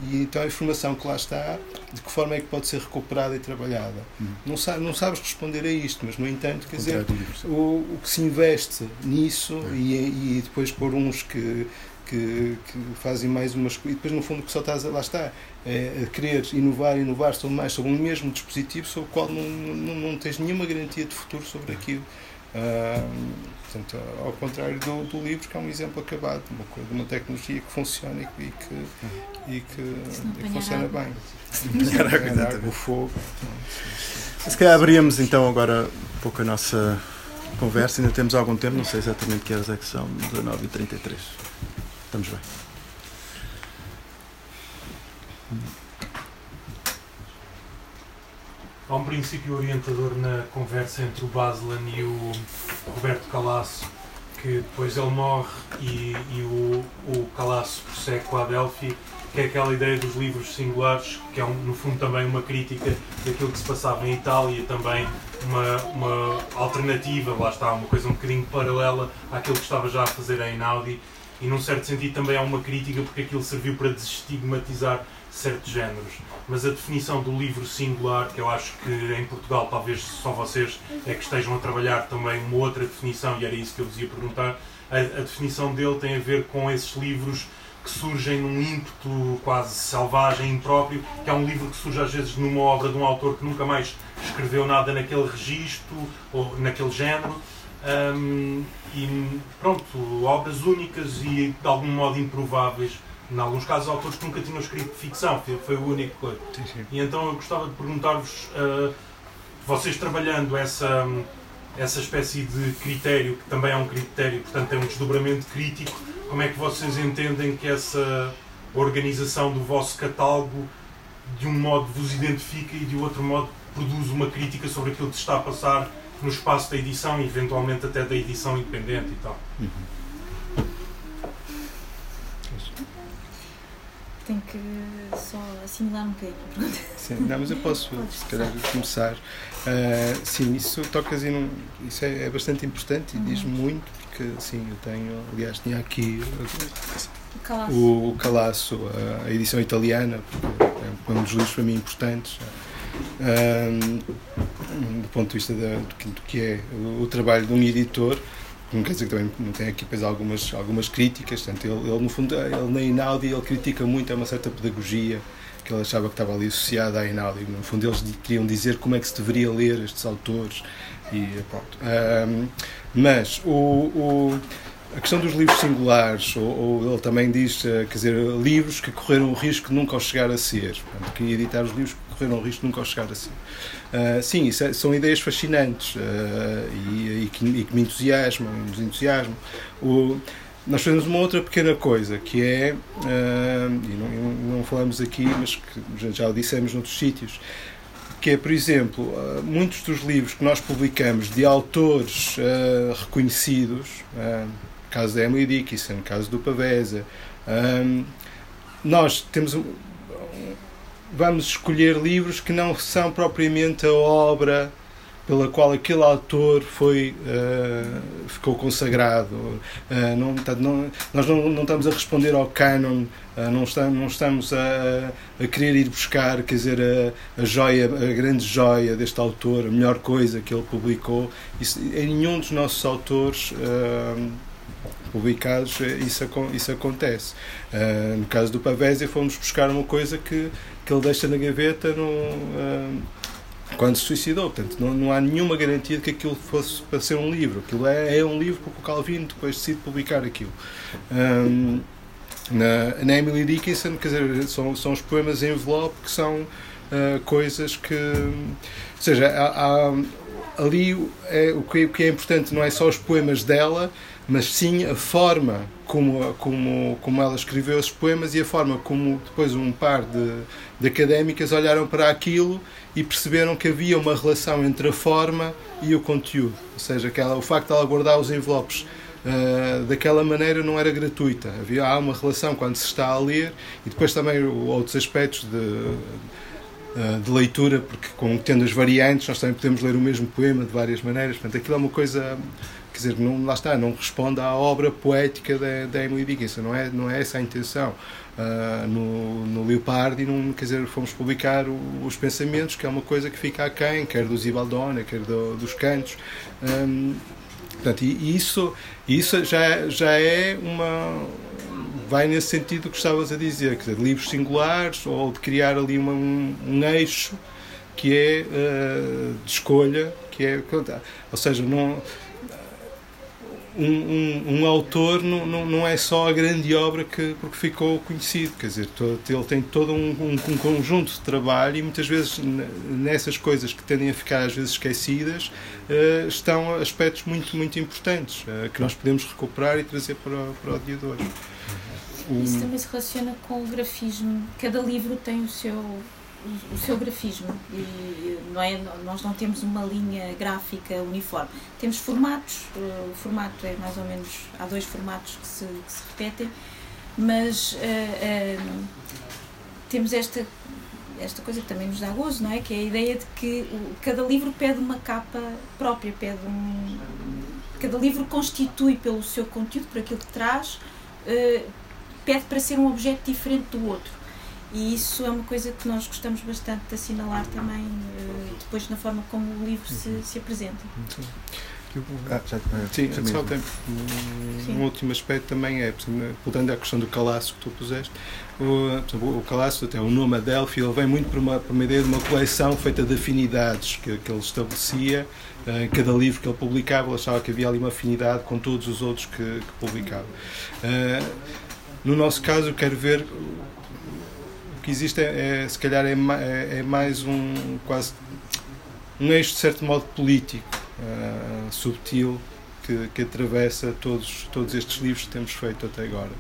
e então a informação que lá está, de que forma é que pode ser recuperada e trabalhada? Hum. Não, sabe, não sabes responder a isto, mas no entanto, quer dizer, o, o que se investe nisso é. e, e depois por uns que que, que fazem mais umas e depois no fundo que só estás lá está é, a querer inovar inovar sobre mais sobre um mesmo dispositivo sobre o qual não, não, não tens nenhuma garantia de futuro sobre aquilo. Uh, portanto ao contrário do, do, livro que é um exemplo acabado de uma, coisa, uma tecnologia que funciona e, e que, e que, e que funciona água. bem. Água, o fogo. Se calhar abríamos então agora um pouco a nossa conversa. Ainda temos algum tempo não sei exatamente que horas é que são 19h33 Estamos bem. Há um princípio orientador na conversa entre o Baslan e o Roberto Calasso, que depois ele morre e, e o, o Calasso prossegue com a Adelphi, que é aquela ideia dos livros singulares, que é um, no fundo também uma crítica daquilo que se passava em Itália também uma, uma alternativa, lá está, uma coisa um bocadinho paralela àquilo que estava já a fazer em Einaudi e num certo sentido também há uma crítica porque aquilo serviu para desestigmatizar certos géneros. Mas a definição do livro singular, que eu acho que em Portugal talvez só vocês é que estejam a trabalhar também uma outra definição, e era isso que eu vos ia perguntar, a, a definição dele tem a ver com esses livros que surgem num ímpeto quase selvagem, impróprio, que é um livro que surge às vezes numa obra de um autor que nunca mais escreveu nada naquele registro ou naquele género um, e pronto, obras únicas e de algum modo improváveis. Em alguns casos, autores que nunca tinham escrito ficção, foi o único coisa. Sim, sim. E então eu gostava de perguntar-vos, uh, vocês trabalhando essa, essa espécie de critério, que também é um critério, portanto tem um desdobramento crítico, como é que vocês entendem que essa organização do vosso catálogo de um modo vos identifica e de outro modo produz uma crítica sobre aquilo que se está a passar no espaço da edição e eventualmente até da edição independente e tal. Uhum. Tenho que só assimilar um bocadinho Sim, não, mas eu posso, se calhar, começar. Uh, sim, isso tocas e não, isso é, é, bastante importante e uhum. diz muito, porque sim, eu tenho, aliás, tinha aqui o Calaço, o, o Calaço a, a edição italiana, porque é um dos livros para mim importantes do ponto de vista da, do, que é o, o, trabalho de um editor. Quer dizer que também tem aqui depois algumas, algumas críticas. Portanto, ele, ele, no fundo, ele na Inaudi ele critica muito a uma certa pedagogia que ele achava que estava ali associada à Inaudi. No fundo, eles queriam dizer como é que se deveria ler estes autores. E, pronto. Um, mas o, o a questão dos livros singulares, ou, ou, ele também diz, eh, quer dizer, livros que correram o risco de nunca os chegar a ser. Portanto, que editar os livros correram o risco de nunca chegar a ser. Uh, sim, é, são ideias fascinantes uh, e, e, que, e, que, me entusiasmam, nos entusiasmam. O, nós fazemos uma outra pequena coisa, que é, uh, e não, não, falamos aqui, mas que já o dissemos noutros sítios, que é, por exemplo, muitos dos livros que nós publicamos de autores reconhecidos, caso da Emily Dickinson, caso do Pavesa. Um, nós temos vamos escolher livros que não são propriamente a obra pela qual aquele autor foi uh, ficou consagrado uh, não, não, nós não, não, estamos a responder ao canon uh, não estamos, não estamos a, a, querer ir buscar quer dizer a, a, joia a grande joia deste autor a melhor coisa que ele publicou Isso, em nenhum dos nossos autores publicados, isso, isso acontece. No caso do Pavésia, fomos buscar uma coisa que, que ele deixa na gaveta no, uh, quando se suicidou. Portanto, não, não há nenhuma garantia de que aquilo fosse para ser um livro. Aquilo é, é um livro porque o Calvino depois decide publicar aquilo. Um, na, na Emily Dickinson, quer dizer, são, são os poemas em envelope que são uh, coisas que. Ou seja, há, há, ali é, o, que, o que é importante não é só os poemas dela, mas sim a forma como, como, como ela escreveu esses poemas e a forma como depois um par de, de académicas olharam para aquilo e perceberam que havia uma relação entre a forma e o conteúdo. Ou seja, o facto de ela guardar os envelopes uh, daquela maneira não era gratuita. Havia, há uma relação quando se está a ler e depois também outros aspectos de, uh, de leitura, porque com, tendo as variantes nós também podemos ler o mesmo poema de várias maneiras. Portanto, aquilo é uma coisa dizer, não, lá está, não responde à obra poética da, da Emily Dickinson, não é, não é essa a intenção uh, no, no Leopardi, não, quer dizer, fomos publicar o, os pensamentos, que é uma coisa que fica aquém, quer do Zibaldone, quer do, dos cantos. Um, portanto, e isso, isso já, já é uma. vai nesse sentido que estavas a dizer, quer dizer, livros singulares ou de criar ali uma, um, um eixo que é uh, de escolha, que é. Ou seja, não um, um, um, autor não, não, não, é só a grande obra que porque ficou conhecido, quer dizer, todo, ele tem todo um, um, conjunto de trabalho e muitas vezes nessas coisas que tendem a ficar às vezes esquecidas uh, estão aspectos muito, muito importantes uh, que nós podemos recuperar e trazer para, para o dia de hoje. Isso também se relaciona com o grafismo. Cada livro tem o seu o seu grafismo e não é, nós não temos uma linha gráfica uniforme. Temos formatos, o formato é mais ou menos, há dois formatos que se, que se repetem, mas uh, uh, temos esta, esta coisa que também nos dá gozo, não é? Que é a ideia de que cada livro pede uma capa própria, pede um. Cada livro constitui pelo seu conteúdo, por aquilo que traz, uh, pede para ser um objeto diferente do outro e isso é uma coisa que nós gostamos bastante de assinalar também uh, depois na forma como o livro se, uhum. se apresenta. Sim. Ah, já, sim, já só tem um, um, último aspecto também é, voltando à questão do calaço que tu puseste, o, o calaço, até o nome Adelphi, ele vem muito por uma, por uma ideia de uma coleção feita de afinidades que, que ele estabelecia em uh, cada livro que ele publicava, ele achava que havia ali uma afinidade com todos os outros que, que publicava. Uh, no nosso caso, eu quero ver que existe é, é se calhar é, é, é, mais um quase um eixo de certo modo político uh, subtil que, que, atravessa todos todos estes livros que temos feito até agora.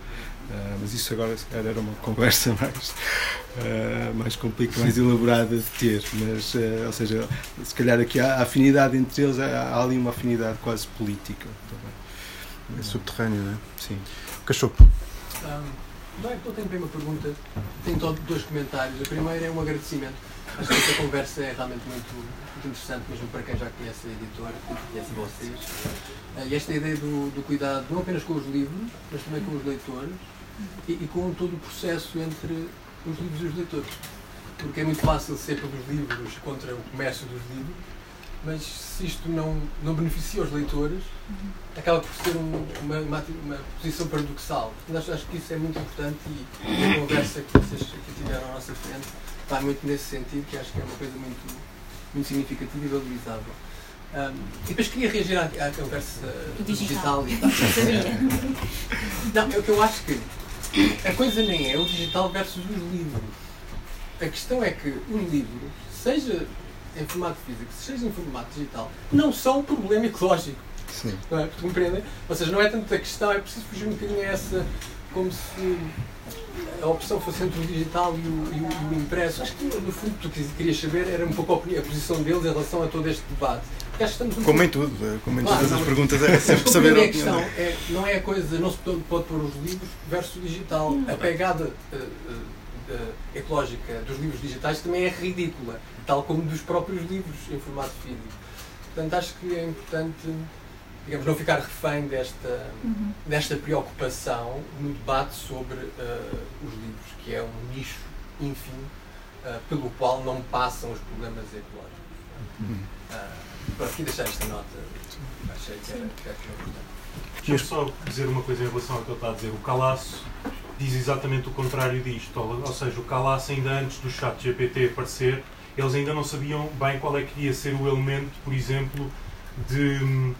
Uh, mas isso agora se calhar era uma conversa mais uh, mais complicada mais elaborada de ter mas ou seja se calhar aqui há afinidade entre eles há, há ali uma afinidade quase política também. É subterrâneo não é? sim. Cachopo um Bem, estou a bem uma pergunta. Tenho dois comentários. O primeiro é um agradecimento. Acho que esta conversa é realmente muito, muito interessante, mesmo para quem já conhece a editora, conhece vocês. Eh, e esta ideia do, do, cuidado, não apenas com os livros, mas também com os leitores e, e com todo o processo entre os livros e os leitores. Porque é muito fácil ser pelos livros contra o comércio dos livros, mas se isto não, não beneficia os leitores, uhum. acaba por ser um, uma, uma, uma, posição paradoxal. Acho, acho que isso é muito importante e a conversa que vocês aqui tiveram à nossa frente vai muito nesse sentido, que acho que é uma coisa muito, muito significativa e valorizável. Um, e depois queria reagir à, à conversa digital. digital e Não, é o que eu acho que a coisa nem é o digital versus os livros. A questão é que os livros, seja em formato físico, seja em formato digital, não são um problema ecológico. Sim. Não é? Compreendem? Ou seja, não é tanto a questão, é preciso fugir um bocadinho a essa, como se a opção fosse entre o digital e o, e o, e o impresso. Acho que, no fundo, tu querias saber era um pouco a, a posição deles em relação a todo este debate. Um como em tudo, eh, como em claro, todas não, as perguntas, é sempre saber a questão. É, não é a coisa, não se pode, pôr os livros versus o digital. A pegada uh, uh, uh, ecológica dos livros digitais também é ridícula tal como dos próprios livros em formato físico. Portanto, acho que é importante, digamos, não ficar refém desta, uhum. desta preocupação no debate sobre uh, os livros, que é um nicho, enfim, uh, pelo qual não passam os problemas ecológicos. Ah, pronto, aqui deixar esta nota. Achei que era, que era importante. Deixa-me só dizer uma coisa em relação ao que ele está a dizer. O Calaço diz exatamente o contrário disto. Ou, ou seja, o Calaço, ainda antes do chat GPT aparecer, eles ainda não sabiam bem qual é que ia ser o elemento, por exemplo, de hum,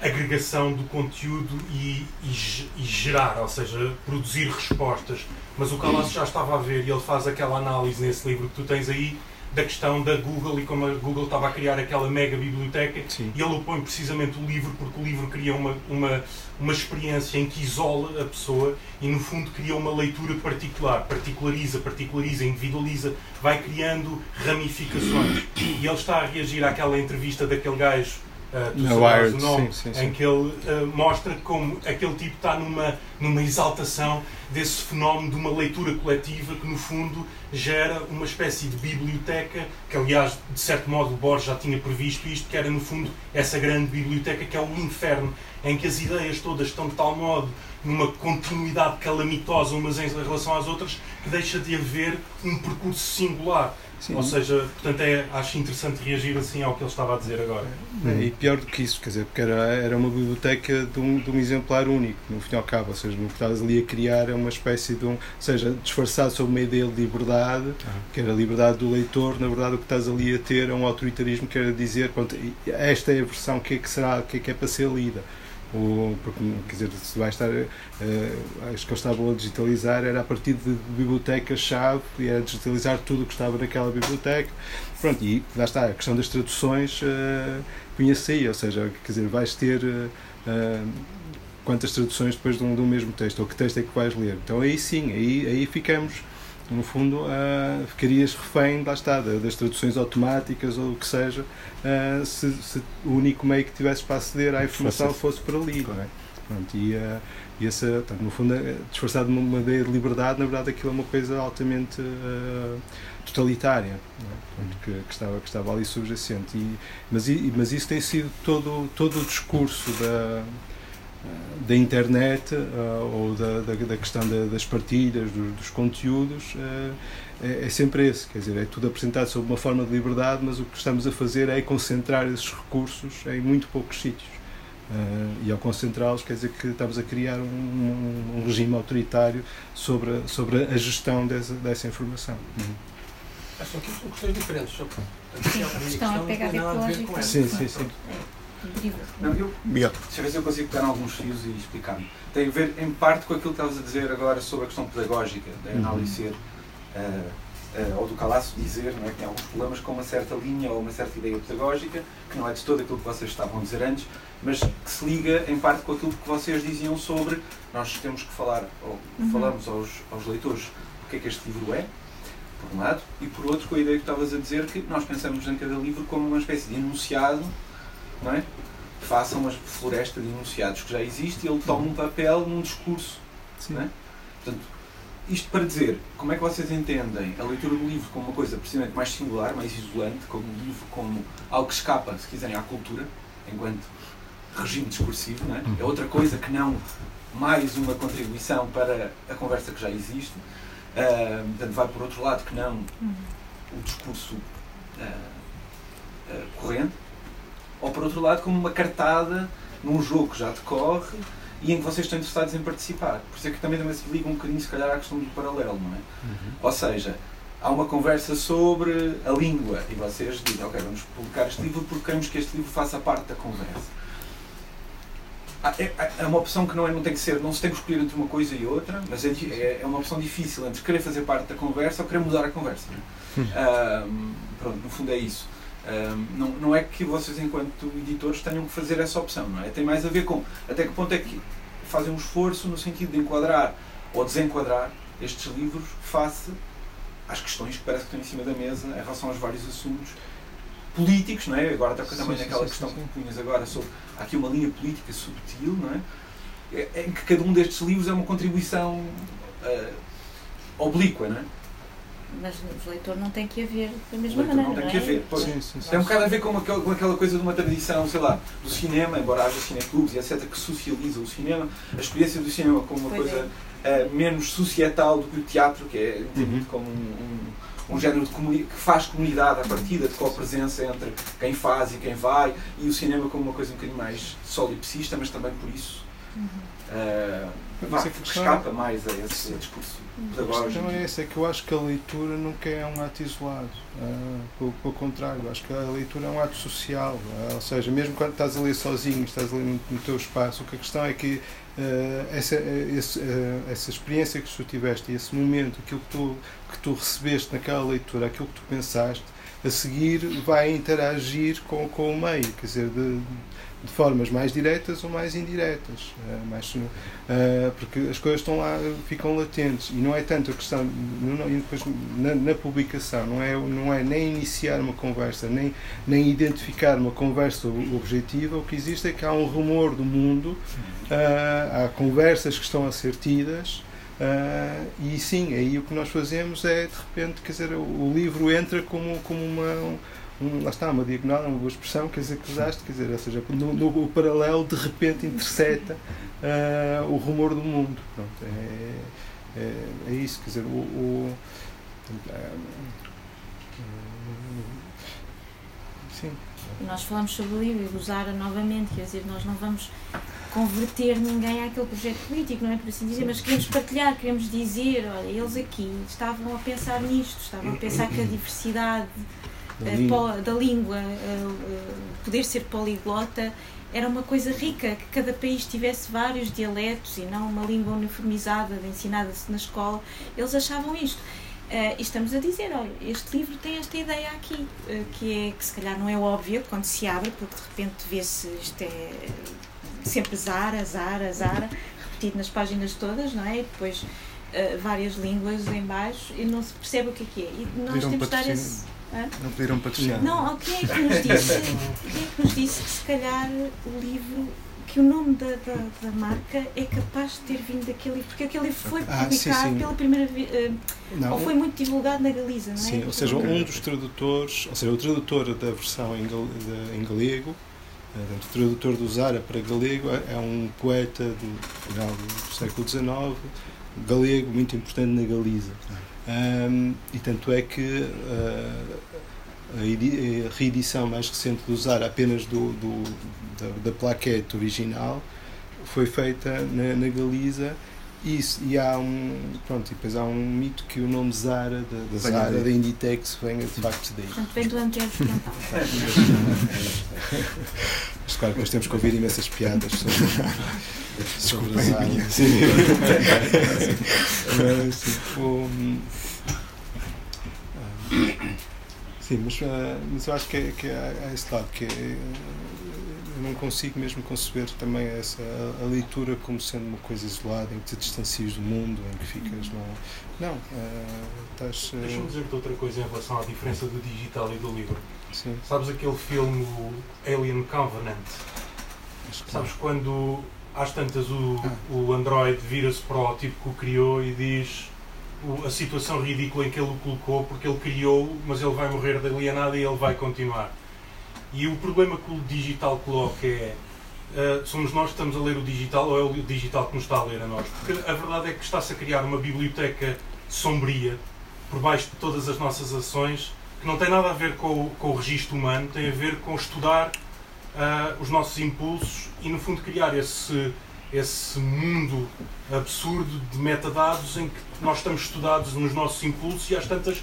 agregação do conteúdo e, e e gerar, ou seja, produzir respostas. Mas o Calaço já estava a ver e ele faz aquela análise nesse livro que tu tens aí da questão da Google e como a Google estava a criar aquela mega biblioteca Sim. e ele opõe precisamente o livro porque o livro cria uma, uma, uma experiência em que isola a pessoa e no fundo cria uma leitura particular, particulariza, particulariza, individualiza, vai criando ramificações. E ele está a reagir àquela entrevista daquele gajo, Na saberás Wired, o nome, sim, sim, sim. em que ele ah, mostra como aquele tipo está numa, numa exaltação desse fenómeno de uma leitura coletiva que no fundo gera uma espécie de biblioteca, que aliás, de certo modo, o Borges já tinha previsto isto, que era no fundo essa grande biblioteca que é o inferno, em que as ideias todas estão de tal modo numa continuidade calamitosa umas em relação às outras, que deixa de haver um percurso singular. Sim. Ou seja, portanto, é, acho interessante reagir assim ao que ele estava a dizer agora. É, E pior do que isso, quer dizer, porque era, era uma biblioteca de um, de um exemplar único, no fim e ao cabo, ou seja, no que estás ali a criar é uma espécie de um, ou seja, disfarçado sob uma ideia de liberdade, que era a liberdade do leitor, na verdade o que estás ali a ter é um autoritarismo que era dizer, pronto, esta é a versão que é que será, que é que é para ser lida. Ou, porque, quer dizer, se vai estar, eh, acho que eles estavam a digitalizar, era a partir de bibliotecas-chave, e era digitalizar tudo o que estava naquela biblioteca. Pronto, e lá está, a questão das traduções eh, punha-se aí, ou seja, quer dizer, vais ter eh, eh, quantas traduções depois de um, de um mesmo texto, ou que texto é que vais ler. Então aí sim, aí, aí ficamos, no fundo, ah, ficarias refém, lá está, da- das traduções automáticas ou o que seja, ah, se, se o único meio que tivesses para aceder à informação fosse por ali, é? Pronto, e, ah, e essa, portanto, no fundo, é disfarçado de uma ideia de liberdade, na verdade aquilo é uma coisa altamente ah, totalitária, é? Portanto, que, que estava, que estava ali subjacente. E, mas, mas isso tem sido todo, todo o discurso da, da internet ah, ou da, da, da questão da- das partilhas, dos, dos conteúdos, ah, é, é sempre esse. Quer dizer, é tudo apresentado sob uma forma de liberdade, mas o que estamos a fazer é concentrar esses recursos em muito poucos sítios. Ah, e ao concentrá-los, quer dizer que estamos a criar um, um- um regime autoritário sobre, a- sobre a gestão dessa, dessa informação. Acho que aqui são questões diferentes. Há uma questão é questão que não tem nada a ver com essa. Sim, sim, sim. Não, eu, deixa eu ver se eu consigo pegar alguns fios e explicar-me. Tem a ver, em parte, com aquilo que estavas a dizer agora sobre a questão pedagógica, da Uhum. análise ser, ah, ah, ou do Calaço dizer não é, que tem alguns problemas com uma certa linha ou uma certa ideia pedagógica, que não é de todo aquilo que vocês estavam a dizer antes, mas que se liga, em parte, com aquilo que vocês diziam sobre nós temos que falar, ou Uhum. falamos aos, aos leitores o que é que este livro é, por um lado, e por outro com a ideia que estavas a dizer que nós pensamos em cada livro como uma espécie de enunciado, não é? Faça uma floresta de enunciados que já existe e ele toma um papel num discurso. Sim. Não é? Portanto, isto para dizer, como é que vocês entendem a leitura do livro como uma coisa precisamente mais singular, mais isolante, como um livro como algo que escapa, se quiserem, à cultura, enquanto regime discursivo, não é? é outra coisa que não mais uma contribuição para a conversa que já existe. Ah, portanto, vai por outro lado que não Uhum. o discurso ah, ah, corrente, ou por outro lado como uma cartada num jogo que já decorre e em que vocês estão interessados em participar. Por isso é que também, também se liga um bocadinho, se calhar, à questão do paralelo, não é? Ou seja, há uma conversa sobre a língua e vocês dizem, ok, vamos publicar este livro porque queremos que este livro faça parte da conversa. É, é uma opção que não, é, não tem que ser, não se tem que escolher entre uma coisa e outra, mas é, é, é uma opção difícil entre querer fazer parte da conversa ou querer mudar a conversa. não é? Ahm, pronto, no fundo é isso. Ahm, não, não é que vocês, enquanto editores, tenham que fazer essa opção, não é? Tem mais a ver com até que ponto é que fazem um esforço no sentido de enquadrar ou desenquadrar estes livros face às questões que parece que estão em cima da mesa em relação aos vários assuntos políticos, não é? Agora toca também Sim, naquela sim, questão sim, que punhas agora sobre há aqui uma linha política subtil, não é? É- Em que cada um destes livros é uma contribuição ah, oblíqua, não é? Mas o leitor não tem que haver da mesma maneira. não tem não que é? haver. Pois, Sim, sim, sim. tem um bocado a ver com aquela, com aquela coisa de uma tradição, sei lá, do cinema, embora haja cineclubes e etc., que socializa o cinema, a experiência do cinema como uma Pois coisa eh, menos societal do que o teatro, que é entendido Uhum. como um, um- um género que faz comunidade à partida, de copresença entre quem faz e quem vai, e o cinema como uma coisa um bocadinho mais solipsista, mas também por isso eh, Mas é que a questão- escapa mais a esse discurso A pedagógico. questão é essa, é que eu acho que a leitura nunca é um ato isolado. Ah, pelo, pelo contrário, eu acho que a leitura é um ato social. Ah, ou seja, mesmo quando estás a ler sozinho, estás a ler no, no teu espaço, o que a questão é que ah, essa, esse, essa experiência que tu tiveste, esse momento, aquilo que tu, que tu recebeste naquela leitura, aquilo que tu pensaste, a seguir vai interagir com, com o meio, quer dizer, de, de formas mais diretas ou mais indiretas. Ah, mais, ah, porque as coisas estão lá, ficam latentes. E não é tanto a questão, não, depois na, na publicação, não é, não é nem iniciar uma conversa, nem, nem identificar uma conversa ob- objetiva. O que existe é que há um rumor do mundo, ah, há conversas que estão a ser tidas. ah, e sim, aí o que nós fazemos é de repente, quer dizer, o, livro entra como, como uma, um, lá está, uma diagonal, uma boa expressão, quer dizer, que usaste, quer dizer, ou seja, no, no o paralelo de repente intercepta ah, o rumor do mundo. Pronto, é, é, é isso, quer dizer, o. o ah, sim, nós falamos sobre o livro e usar novamente, quer dizer, nós não vamos converter ninguém àquele projeto político, não é por assim dizer, mas queremos partilhar, queremos dizer, olha, eles aqui estavam a pensar nisto, estavam a pensar que a diversidade da língua. po- da língua, eh, eh, poder ser poliglota, era uma coisa rica, que cada país tivesse vários dialetos e não uma língua uniformizada, ensinada-se na escola. Eles achavam isto. Eh, e estamos a dizer, olha, este livro tem esta ideia aqui, eh, que é que se calhar não é óbvia quando se abre, porque de repente vê-se isto é sempre Zara, Zara, Zara, repetido nas páginas todas, não é? E depois eh, várias línguas em baixo e não se percebe o que é que é. E nós Pediram temos de dar esse. Hã? Não pediram patrocínio. Não, quem é que nos disse, quem é que, nos disse que se calhar o livro, que o nome da, da, da marca é capaz de ter vindo daquele livro, porque aquele livro foi Ah, sim, publicado sim. pela primeira vez, Não, ou foi muito divulgado na Galiza, não é? Sim, ou seja, um dos tradutores, ou seja, o tradutor da versão em, gal- de- em galego, eh, o tradutor do Zara para galego é é um poeta do final do século XIX, galego, muito importante na Galiza. Ahm, e tanto é que ah, a, edi- a reedição mais recente do Zara, apenas do, do- da, da plaquete original, foi feita na, na Galiza. E, isso- e há um pronto e depois há um mito que o nome Zara da, da Zara da Inditex venha de facto daí. Portanto, vem do Oriental. mas claro que nós temos que ouvir imensas piadas sobre, sobre a Desculpem, Zara minha. sim. Mas, sim, o- ah, sim, mas, ah, mas eu acho que é, que é, é esse lado que é, eu não consigo mesmo conceber também essa a, a leitura como sendo uma coisa isolada em que te distancias do mundo em que ficas não não ah, estás ah, Deixa-me dizer-te outra coisa em relação à diferença do digital e do livro. sim, Sabes aquele filme Alien Covenant? Sabes quando às tantas o, o Android vira-se para o tipo que o criou e diz o- a situação ridícula em que ele o colocou porque ele criou, mas ele vai morrer de alienado e ele vai continuar. E o problema que o digital coloca é ah, somos nós que estamos a ler o digital ou é o digital que nos está a ler a nós? Porque a verdade é que está-se a criar uma biblioteca sombria por baixo de todas as nossas ações que não tem nada a ver com o, com o registro humano, tem a ver com estudar ah, os nossos impulsos e, no fundo, criar esse, esse mundo absurdo de metadados em que nós estamos estudados nos nossos impulsos e às tantas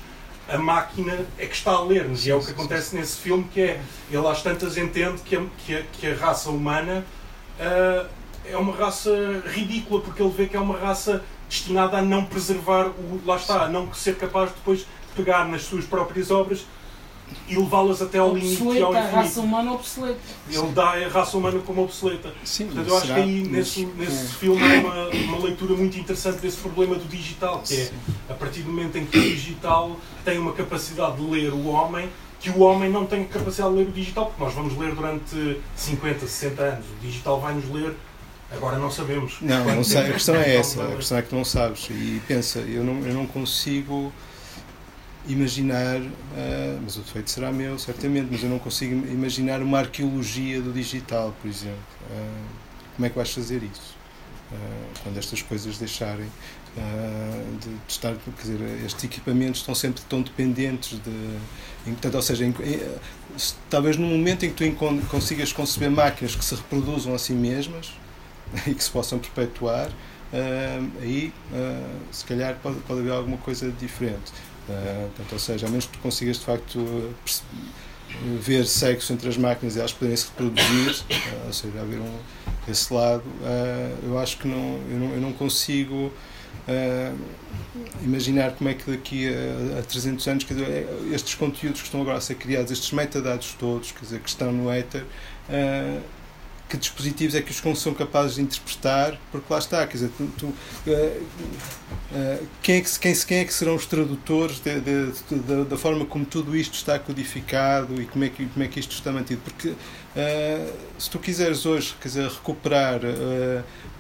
a máquina é que está a ler-nos. E é o que acontece nesse filme que é ele às tantas entende que a, que a, que a raça humana ah, é uma raça ridícula porque ele vê que é uma raça destinada a não preservar o lá está, a não ser capaz depois de pegar nas suas próprias obras e levá-las até ao limite e ao Obsoleta, a raça infinito. humana obsoleta. Ele dá a raça humana como obsoleta. sim Portanto, eu acho que aí nesse, nesse é. filme há uma, uma leitura muito interessante desse problema do digital, que é a partir do momento em que o digital tem uma capacidade de ler o homem, que o homem não tem capacidade de ler o digital, porque nós vamos ler durante 50, 60 anos. O digital vai nos ler, agora não sabemos. Não, não sei, a questão é essa, a questão é que tu não sabes. E pensa, eu não, eu não consigo imaginar, ah, mas o defeito será meu, certamente, mas eu não consigo imaginar uma arqueologia do digital, por exemplo. Ah, como é que vais fazer isso? Ah, quando estas coisas deixarem. Uh, de, de, estar, quer dizer, estes equipamentos estão sempre tão dependentes de, em, portanto, ou seja, em, em, talvez no momento em que tu consigas conceber máquinas que se reproduzam a si mesmas e que se possam perpetuar, uh, aí uh, se calhar pode, pode haver alguma coisa diferente. Portanto, ou seja, a menos que tu consigas de facto ver sexo entre as máquinas e elas poderem se reproduzir, ou seja, haver um, esse lado, eu acho que não, eu não, eu não consigo Uh, imaginar como é que daqui a, a 300 anos dizer, estes conteúdos que estão agora a ser criados, estes metadados todos que, dizer, que estão no Ether, uh, que dispositivos é que os são capazes de interpretar, porque lá está, quer dizer, tu, tu, uh, uh, quem, é que, quem, quem é que serão os tradutores de, de, de, da forma como tudo isto está codificado e como é que, como é que isto está mantido? Porque uh, se tu quiseres hoje quer dizer, recuperar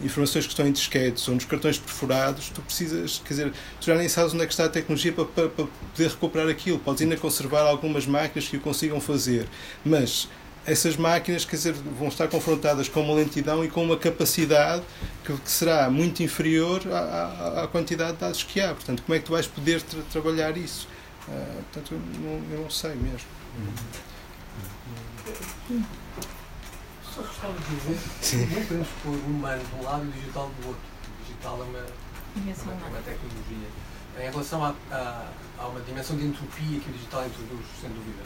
informações que estão em disquetes ou nos cartões perfurados, tu precisas, quer dizer, tu já nem sabes onde é que está a tecnologia para, para, para poder recuperar aquilo. Podes ainda conservar algumas máquinas que o consigam fazer, mas essas máquinas quer dizer, vão estar confrontadas com uma lentidão e com uma capacidade que, que será muito inferior à, à, à, quantidade de dados que há. Portanto, como é que tu vais poder tra trabalhar isso? Uh, portanto, eu não, eu não, sei mesmo. Só gostava de dizer Sim. não podemos pôr o humano de um lado e o digital do outro. O digital é uma, uma, uma tecnologia. Em relação a, a, a uma dimensão de entropia que o digital introduz, sem dúvida.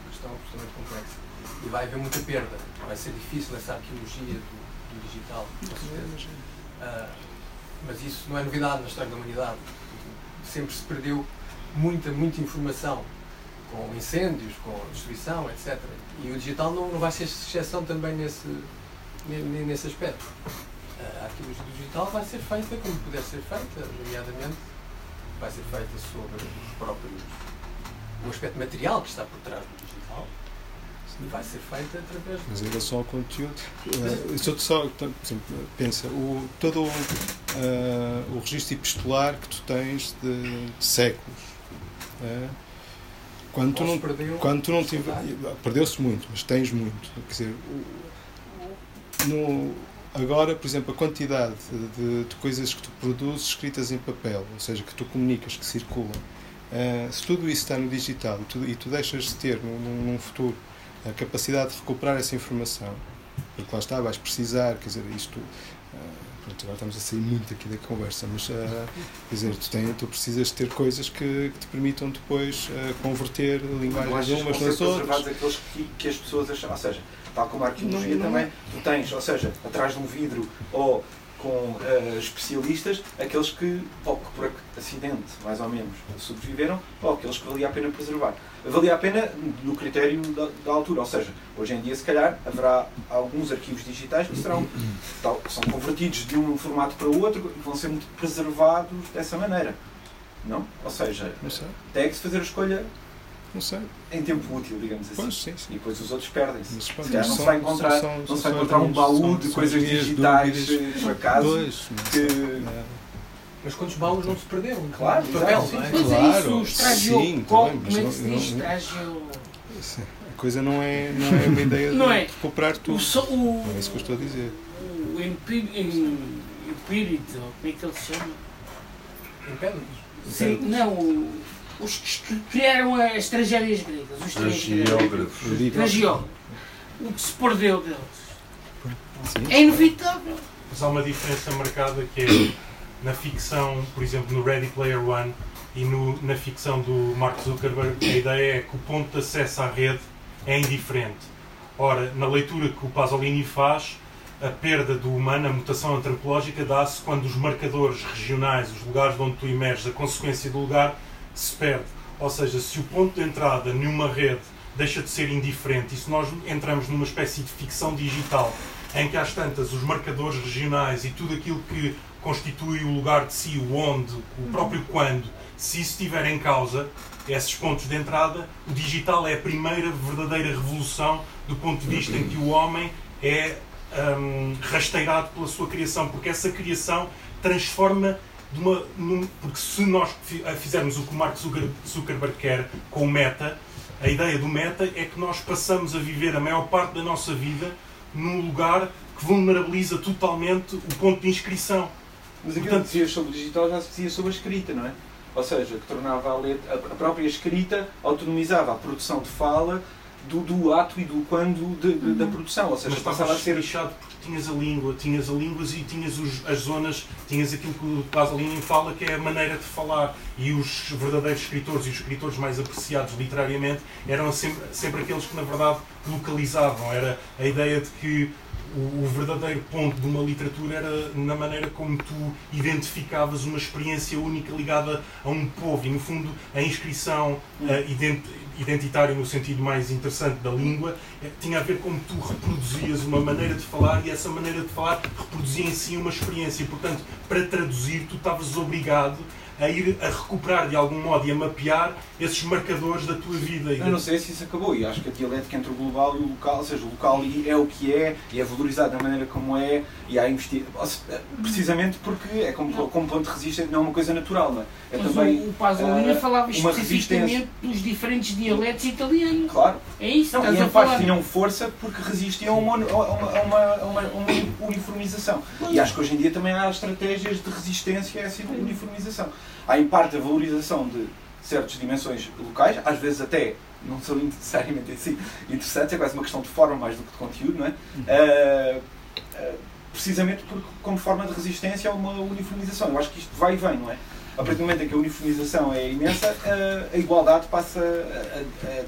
Uma questão absolutamente complexa e vai haver muita perda. Vai ser difícil essa arqueologia do, do digital, com certeza. Uh, mas isso não é novidade na história da humanidade. Sempre se perdeu muita, muita informação com incêndios, com destruição, etc. E o digital não, não vai ser exceção também nesse, nesse aspecto. A arqueologia do digital vai ser feita como puder ser feita, nomeadamente vai ser feita sobre os próprios o aspecto material que está por trás do vai ser feita através Mas em relação ao conteúdo, uh, só, só então, pensa, o, todo o, uh, o registro epistolar que tu tens de, de séculos. Uh, quando tu, não, quando tu não tiver, perdeu-se muito, mas tens muito. Quer dizer, no, agora, por exemplo, a quantidade de, de, coisas que tu produzes escritas em papel, ou seja, que tu comunicas, que circulam, uh, se tudo isso está no digital e tu, e tu deixas de ter num, num futuro a capacidade de recuperar essa informação, porque lá está, vais precisar, quer dizer, isto. Uh, pronto, agora estamos a sair muito aqui da conversa, mas uh, quer dizer, tu, tem, tu precisas ter coisas que, que te permitam depois uh, converter linguagens umas nas outras. aqueles que, que as pessoas acham, ou seja, tal como a arqueologia não, não. também, tu tens, ou seja, atrás de um vidro ou com uh, especialistas, aqueles que, ou que por acidente, mais ou menos, sobreviveram, ou aqueles que valia a pena preservar valia a pena no critério da, da, altura. Ou seja, hoje em dia, se calhar, haverá alguns arquivos digitais que, serão, que são convertidos de um formato para o outro e vão ser muito preservados dessa maneira. Não? Ou seja, tem que se fazer a escolha não sei. Em tempo útil, digamos assim. Pois, sim, sim. E depois os outros perdem-se. Se calhar não se vai encontrar, são, não se vai encontrar um baú de coisas digitais por acaso. Dois, que, é. Mas quantos baús não se perderam? Claro, papel, não é? Mas claro, é isso, estragiou. Sim, como, como é que se diz? Estragiou. A coisa não é, não é uma ideia não de é. recuperar tudo. O, so, o, é isso que eu estou a dizer. O empírito, como é que ele se chama? Empédocles? Sim, não, os que criaram as tragédias gregas. Os tragiógrafos. Tragiógrafos. O que se perdeu deles. É inevitável. Mas há uma diferença marcada que é na ficção, por exemplo, no Ready Player One e no, na ficção do Mark Zuckerberg, a ideia é que o ponto de acesso à rede é indiferente. Ora, na leitura que o Pasolini faz, a perda do humano, a mutação antropológica, dá-se quando os marcadores regionais, os lugares onde tu emerges, a consequência do lugar, se perde. Ou seja, se o ponto de entrada numa rede deixa de ser indiferente e se nós entramos numa espécie de ficção digital em que às tantas os marcadores regionais e tudo aquilo que constitui o lugar de si, o onde, o próprio quando, se isso estiver em causa, esses pontos de entrada, o digital é a primeira verdadeira revolução do ponto de vista em que o homem é um, rasteirado pela sua criação, porque essa criação transforma uma. Num, porque se nós fizermos o que o Mark Zuckerberg quer com o meta, a ideia do meta é que nós passamos a viver a maior parte da nossa vida num lugar que vulnerabiliza totalmente o ponto de inscrição Mas aquilo Portanto- que dizias sobre o digital já se dizia sobre a escrita, não é? Ou seja, que tornava a, letra, a própria escrita autonomizava a produção de fala do, do ato e do quando de- de- da produção. Ou seja, Mas passava a ser. lixado porque tinhas a língua, tinhas a línguas e tinhas os- as zonas, tinhas aquilo que o Pasolini fala que é a maneira de falar. E os verdadeiros escritores e os escritores mais apreciados literariamente eram sempre, sempre aqueles que na verdade localizavam. Era a ideia de que o, verdadeiro ponto de uma literatura era na maneira como tu identificavas uma experiência única ligada a um povo e no fundo a inscrição eh, ident- identitária no sentido mais interessante da língua eh, tinha a ver como tu reproduzias uma maneira de falar e essa maneira de falar reproduzia em si uma experiência. E portanto para traduzir tu estavas obrigado a ir a recuperar de algum modo e a mapear esses marcadores da tua vida Eu não sei se isso acabou e acho que a dialética entre o global e o local, ou seja, o local é o que é e é valorizado da maneira como é e há investi- ou se- precisamente porque é como, como ponto de resistência, não é uma coisa natural, não é? É Mas também, o, o Pasolini ah, falava especificamente dos diferentes dialetos italianos. claro, É isso que Não, estás e a falar. tinham força porque resistiam a uma, a uma, a uma, a uma, a uma uniformização. E acho que hoje em dia também há estratégias de resistência a essa uniformização. Há em parte a valorização de certas dimensões locais, às vezes até não são necessariamente assim interessantes, é quase uma questão de forma mais do que de conteúdo, não é? Ah, ah, precisamente porque, como forma de resistência a uma uniformização. Eu acho que isto vai e vem, não é? A partir do momento em que a uniformização é imensa, ah, a igualdade passa a, a- a-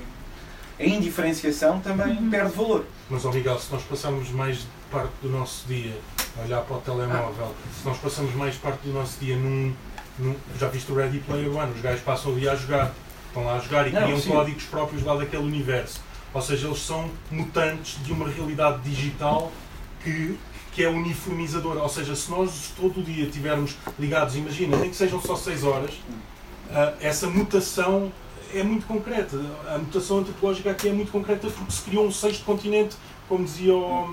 a indiferenciação também perde valor. Mas, ó Miguel, se nós passamos mais parte do nosso dia a olhar para o telemóvel, se nós passamos mais parte do nosso dia num. Já viste o Ready Player One? Os gajos passam o dia a jogar. Estão lá a jogar e Não, criam sim. códigos próprios lá daquele universo. Ou seja, eles são mutantes de uma realidade digital que, que é uniformizadora. Ou seja, se nós todo o dia estivermos ligados, imagina, nem que sejam só 6 horas, ah, essa mutação é muito concreta. A mutação antropológica aqui é muito concreta porque se criou um sexto continente, como dizia o,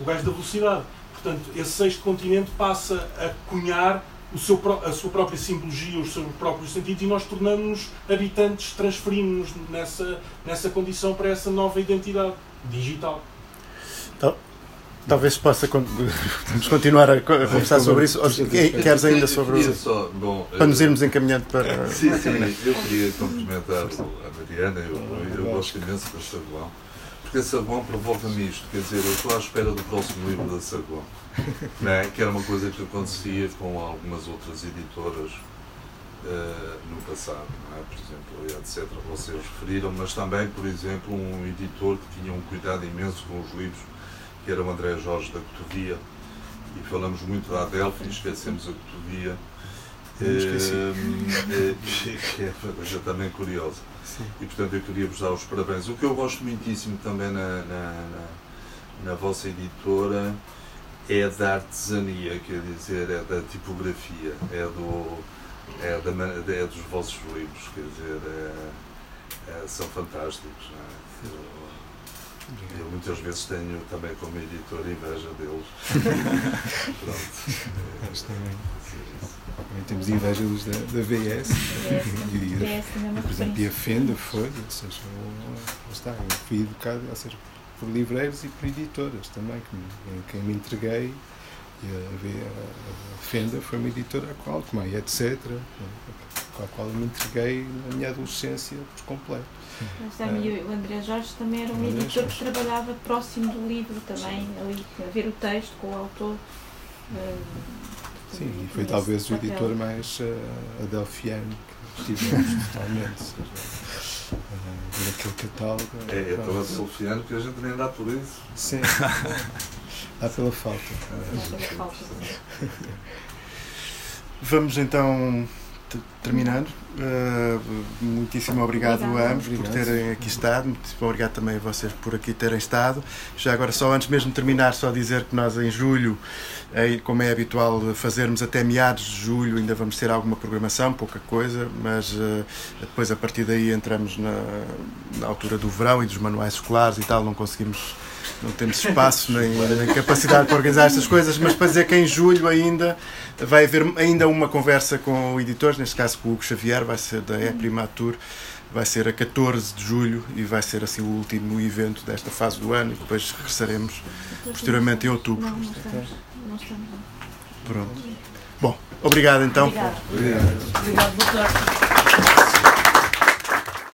o gajo da velocidade. Portanto, esse sexto continente passa a cunhar o seu, a sua própria simbologia, os seus próprios sentidos e nós tornamos-nos habitantes, transferimos-nos nessa, nessa condição para essa nova identidade digital. Talvez possa. con- Vamos continuar a co- a conversar sobre isso. Queres ainda sobre Queria o. só, bom, Para nos eh, irmos encaminhando para. Sim, sim, eu queria cumprimentar a Mariana, eu, eu gosto imenso da Saguão, porque a Saguão provoca-me isto, quer dizer, eu estou à espera do próximo livro da Saguão, não é? que era uma coisa que acontecia com algumas outras editoras eh, no passado, é? por exemplo, etc. Vocês referiram, mas também, por exemplo, um editor que tinha um cuidado imenso com os livros, que era o André Jorge da Cotovia, e falamos muito da Adelphi, esquecemos a Cotovia, que é uma coisa também curiosa. Sim. E portanto eu queria vos dar os parabéns. O que eu gosto muitíssimo também na, na, na, na vossa editora é da artesania, quer dizer, é da tipografia, é, do, é, da, é dos vossos livros, quer dizer, é- é- são fantásticos. não é? Eu, eu muitas vezes tenho também como editor inveja deles. Pronto. Nós também, também temos inveja da, da VS. E, também é uma por exemplo, e a. Fenda foi, ou seja, eu, está, eu fui educado, ou seja, por livreiros e por editoras também, que, me- em quem me entreguei. E a, a- a Fenda foi uma editora à qual, como a etc., com a qual eu me entreguei na minha adolescência por completo. Mas também o André Jorge também era um André editor Jorge. que trabalhava próximo do livro também, ali, a ver o texto com o autor. eh, Sim, e foi talvez o papel. editor mais uh, adelfiano que tivemos totalmente. Seja, uh, aquele catálogo. É, é tão pronto. asulfiano que a gente nem dá por isso. Sim, dá pela falta. Já pela falta. Vamos então terminando. Uh, muitíssimo obrigado a Obrigada. ambos por Obrigado. terem aqui estado. Muitíssimo obrigado também a vocês por aqui terem estado. Já agora, só antes mesmo de terminar, só dizer que nós em julho, eh, como é habitual fazermos até meados de julho, ainda vamos ter alguma programação, pouca coisa, mas eh, depois a partir daí entramos na, na altura do verão e dos manuais escolares e tal, não conseguimos. Não temos espaço nem, nem capacidade para organizar estas coisas, mas para dizer que em julho ainda vai haver ainda uma conversa com editores, neste caso com o Hugo Xavier, vai ser da E-Primatur, vai ser a 14 de julho e vai ser assim o último evento desta fase do ano e depois regressaremos posteriormente em outubro. Não, não estamos. Não estamos. Pronto. Bom, obrigado então. Obrigado, boa tarde.